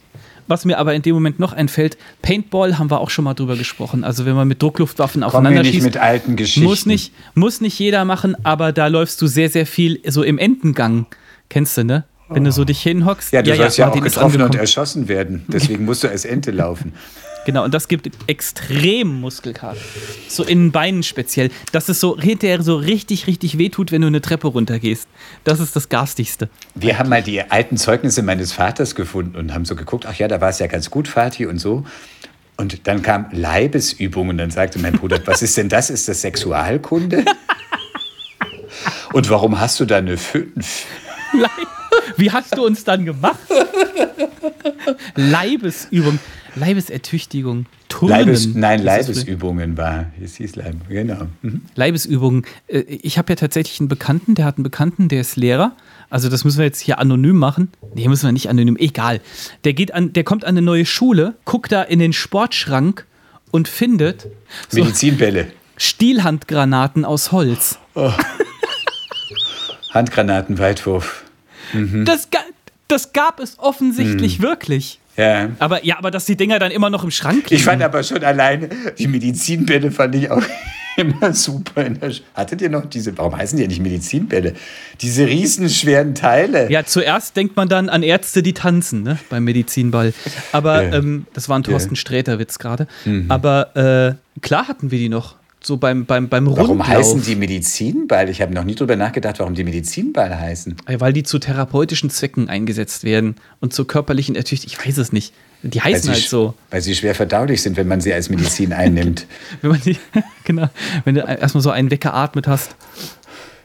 was mir aber in dem Moment noch einfällt, Paintball haben wir auch schon mal drüber gesprochen. Also wenn man mit Druckluftwaffen aufeinander nicht schießt, mit alten Geschichten. muss nicht, muss nicht jeder machen, aber da läufst du sehr, sehr viel so im Entengang. Kennst du, ne? Wenn du so dich hinhockst. Ja, du sollst ja, auch Martin ist getroffen und erschossen werden. Deswegen musst du als Ente laufen. (laughs) Genau, und das gibt extrem Muskelkater. So in den Beinen speziell. Dass es so hinterher so richtig, richtig wehtut, wenn du eine Treppe runtergehst. Das ist das Garstigste. Wir haben mal die alten Zeugnisse meines Vaters gefunden und haben so geguckt, ach ja, da war es ja ganz gut, Vati und so. Und dann kam Leibesübung und dann sagte mein Bruder, was ist denn das? Ist das Sexualkunde? Und warum hast du da eine 5? Wie hast du uns dann gemacht? Leibesübung, Leibesertüchtigung, Turnen. Leibes, nein, das- Leibesübungen war. Es hieß Leib, genau. Mhm. Leibesübungen. Äh, Ich habe ja tatsächlich einen Bekannten, der hat einen Bekannten, der ist Lehrer. Also das müssen wir jetzt hier anonym machen. Nee, müssen wir nicht anonym, egal. Der geht an, der kommt an eine neue Schule, guckt da in den Sportschrank und findet so Medizinbälle, Stielhandgranaten aus Holz. (laughs) Handgranaten, Weitwurf. Das, ga- das gab es offensichtlich Hm. wirklich. Ja. Aber ja, aber dass die Dinger dann immer noch im Schrank liegen. Ich fand aber schon alleine, die Medizinbälle fand ich auch (laughs) immer super. Hattet ihr noch diese, warum heißen die ja nicht Medizinbälle? Diese riesenschweren Teile. Ja, zuerst denkt man dann an Ärzte, die tanzen, ne? Beim Medizinball. Aber Ja. ähm, das war ein Thorsten Sträter-Witz gerade. Mhm. Aber äh, klar hatten wir die noch. So beim, beim, beim Warum Rundlauf. heißen die Medizinball? Ich habe noch nie drüber nachgedacht, warum die Medizinball heißen. Weil die zu therapeutischen Zwecken eingesetzt werden und zur körperlichen Ertüchtigung. Ich weiß es nicht. Die heißen sie, halt so. weil sie schwer verdaulich sind, wenn man sie als Medizin (laughs) einnimmt. Wenn man die, (laughs) genau, wenn du erstmal so einen weggeatmet hast.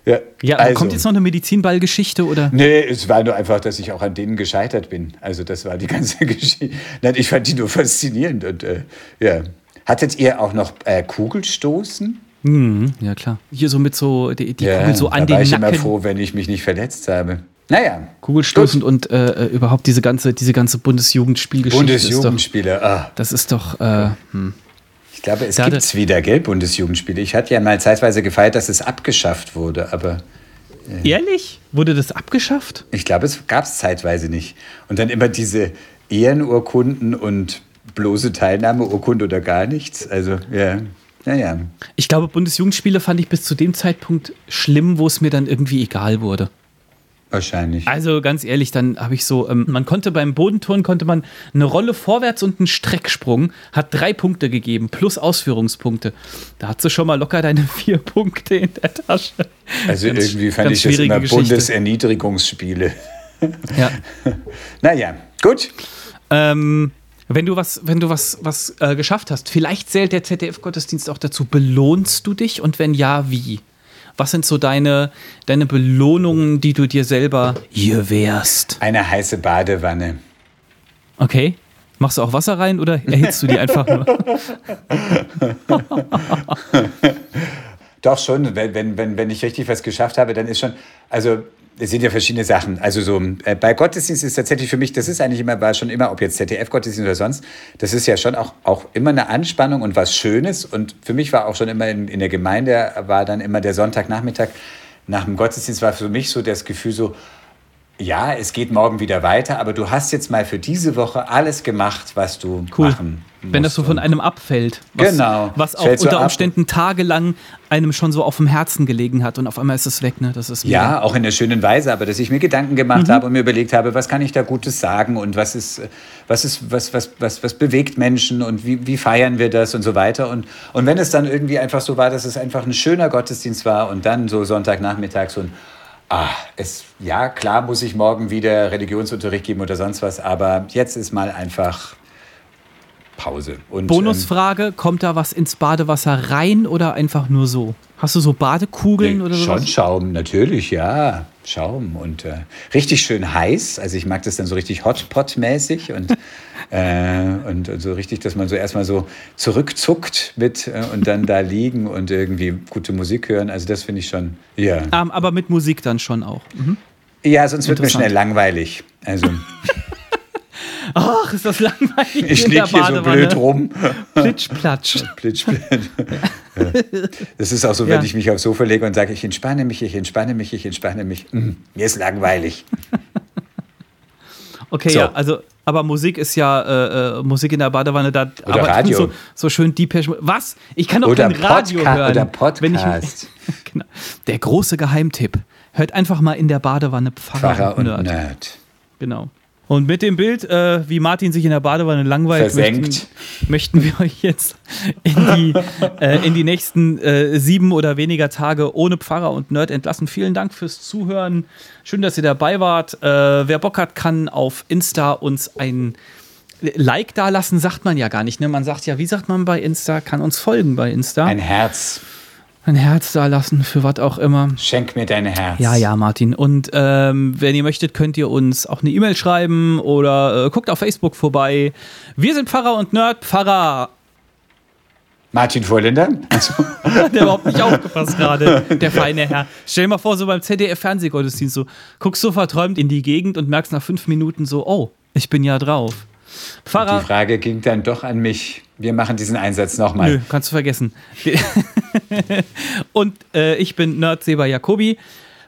Ja, Ja, also. kommt jetzt noch eine Medizinball-Geschichte oder? Nee, es war nur einfach, dass ich auch an denen gescheitert bin. Also das war die ganze (laughs) Geschichte. Nein, ich fand die nur faszinierend. Und äh, ja. Hattet ihr auch noch äh, Kugelstoßen? Mhm, ja, klar. Hier so mit so, die, die ja, Kugel so an da den war ich immer Nacken. froh, wenn ich mich nicht verletzt habe. Naja, Kugelstoßen und äh, äh, überhaupt diese ganze, diese ganze Bundesjugendspielgeschichte. Ist doch, Bundesjugendspiele. Ah, das ist doch, äh, hm. ich glaube, es Da gibt es wieder, gell, Bundesjugendspiele. Ich hatte ja mal zeitweise gefeiert, dass es abgeschafft wurde, aber ehrlich? Wurde das abgeschafft? ich glaube, es gab es zeitweise nicht. Und dann immer diese Ehrenurkunden und bloße Teilnahmeurkunde oder gar nichts. Also, ja, naja. Ich glaube, Bundesjugendspiele fand ich bis zu dem Zeitpunkt schlimm, wo es mir dann irgendwie egal wurde. Wahrscheinlich. Also ganz ehrlich, dann habe ich so, ähm, man konnte beim Bodenturnen konnte man eine Rolle vorwärts und einen Strecksprung, hat drei Punkte gegeben, plus Ausführungspunkte. Da hat sie schon mal locker deine (laughs) vier Punkte in der Tasche. Also Ganz- irgendwie fand ich das immer Geschichte. Bundeserniedrigungsspiele. Ja. (laughs) Naja, gut. Ähm, wenn du was, wenn du was, was äh, geschafft hast, vielleicht zählt der ZDF-Gottesdienst auch dazu, belohnst du dich und wenn ja, wie? Was sind so deine, deine Belohnungen, die du dir selber hier wärst? Eine heiße Badewanne. Okay. Machst du auch Wasser rein oder erhitzt du die einfach nur? (laughs) Doch schon, wenn, wenn, wenn, ich richtig was geschafft habe, dann ist schon, also es sind ja verschiedene Sachen. Also so äh, bei Gottesdienst ist tatsächlich für mich, das ist eigentlich immer, war schon immer, ob jetzt ZDF-Gottesdienst oder sonst, das ist ja schon auch, auch immer eine Anspannung und was Schönes. Und für mich war auch schon immer in, in der Gemeinde, war dann immer der Sonntagnachmittag nach dem Gottesdienst, war für mich so das Gefühl so, ja, es geht morgen wieder weiter, aber du hast jetzt mal für diese Woche alles gemacht, was du Cool. machen musst. Wenn das so von einem abfällt. Was, Genau. Was auch Fällt so unter ab. Umständen tagelang einem schon so auf dem Herzen gelegen hat und auf einmal ist es weg, ne? Das ist Ja, auch in der schönen Weise, aber dass ich mir Gedanken gemacht habe und mir überlegt habe, was kann ich da Gutes sagen und was ist, was ist, was, was, was, was bewegt Menschen und wie, wie feiern wir das und so weiter. Und, und wenn es dann irgendwie einfach so war, dass es einfach ein schöner Gottesdienst war und dann so Sonntagnachmittag so ein Ah, es, ja, klar muss ich morgen wieder Religionsunterricht geben oder sonst was, aber jetzt ist mal einfach Pause. Und, ähm, Bonusfrage, kommt da was ins Badewasser rein oder einfach nur so? Hast du so Badekugeln oder Schon sowas? Schaum, natürlich, ja. Schaum und äh, richtig schön heiß. Also ich mag das dann so richtig Hotpot-mäßig und, (laughs) äh, und, und so richtig, dass man so erstmal so zurückzuckt mit äh, und dann da liegen und irgendwie gute Musik hören. Also das finde ich schon, ja. Ähm, aber mit Musik dann schon auch. Mhm. Ja, sonst wird mir schnell langweilig. Also (laughs) Ach, ist das langweilig ich liege hier so blöd rum. Plitsch, platsch. (laughs) Plitsch, plitsch. Ja. Das ist auch so, wenn Ja. ich mich aufs Sofa lege und sage, ich entspanne mich, ich entspanne mich, ich entspanne mich. Mm, mir ist langweilig. (laughs) Okay, So. ja, also, aber Musik ist ja äh, äh, Musik in der Badewanne, da Oder aber Radio. So, so schön Mode. Was? Ich kann doch Oder kein Radio Podca- hören. oder Wenn ich, Podcast. (laughs) genau. Der große Geheimtipp. Hört einfach mal in der Badewanne Pfarrer, Pfarrer und und Nerd. Nerd. Genau. Und mit dem Bild, äh, wie Martin sich in der Badewanne langweilt, möchten, möchten wir euch jetzt in die, äh, in die nächsten äh, sieben oder weniger Tage ohne Pfarrer und Nerd entlassen. Vielen Dank fürs Zuhören. Schön, dass ihr dabei wart. Äh, wer Bock hat, kann auf Insta uns ein Like da lassen, sagt man ja gar nicht. Ne? Man sagt ja, wie sagt man bei Insta? Kann uns folgen bei Insta. Ein Herz. Ein Herz da lassen, für was auch immer. Schenk mir dein Herz. Ja, ja, Martin. Und ähm, wenn ihr möchtet, könnt ihr uns auch eine E-Mail schreiben oder äh, guckt auf Facebook vorbei. Wir sind Pfarrer und Nerd. Pfarrer, Martin Vorländer. Also, (laughs) hat der überhaupt nicht aufgepasst gerade, der feine Herr. Stell dir mal vor, so beim ZDF-Fernsehgottesdienst, so guckst so verträumt in die Gegend und merkst nach fünf Minuten so, oh, ich bin ja drauf. Die Pfarrer, Frage ging dann doch an mich. Wir machen diesen Einsatz nochmal. nö, kannst du vergessen. (laughs) und äh, ich bin Nerd Seba Jacobi.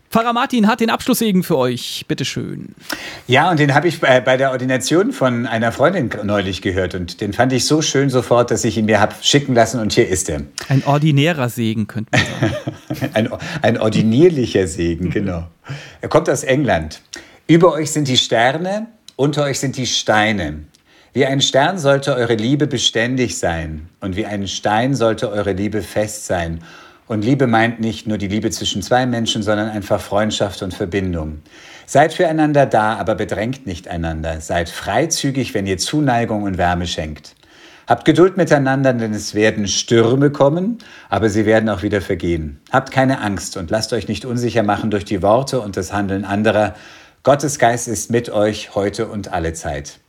Pfarrer Martin hat den Abschlusssegen für euch. Bitteschön. Ja, und den habe ich bei, bei der Ordination von einer Freundin neulich gehört. Und den fand ich so schön sofort, dass ich ihn mir habe schicken lassen. Und hier ist er. Ein ordinärer Segen, könnte man sagen. (laughs) Ein, ein ordinierlicher Segen, genau. Er kommt aus England. Über euch sind die Sterne, unter euch sind die Steine. Wie ein Stern sollte eure Liebe beständig sein und wie ein Stein sollte eure Liebe fest sein. Und Liebe meint nicht nur die Liebe zwischen zwei Menschen, sondern einfach Freundschaft und Verbindung. Seid füreinander da, aber bedrängt nicht einander. Seid freizügig, wenn ihr Zuneigung und Wärme schenkt. Habt Geduld miteinander, denn es werden Stürme kommen, aber sie werden auch wieder vergehen. Habt keine Angst und lasst euch nicht unsicher machen durch die Worte und das Handeln anderer. Gottes Geist ist mit euch heute und alle Zeit.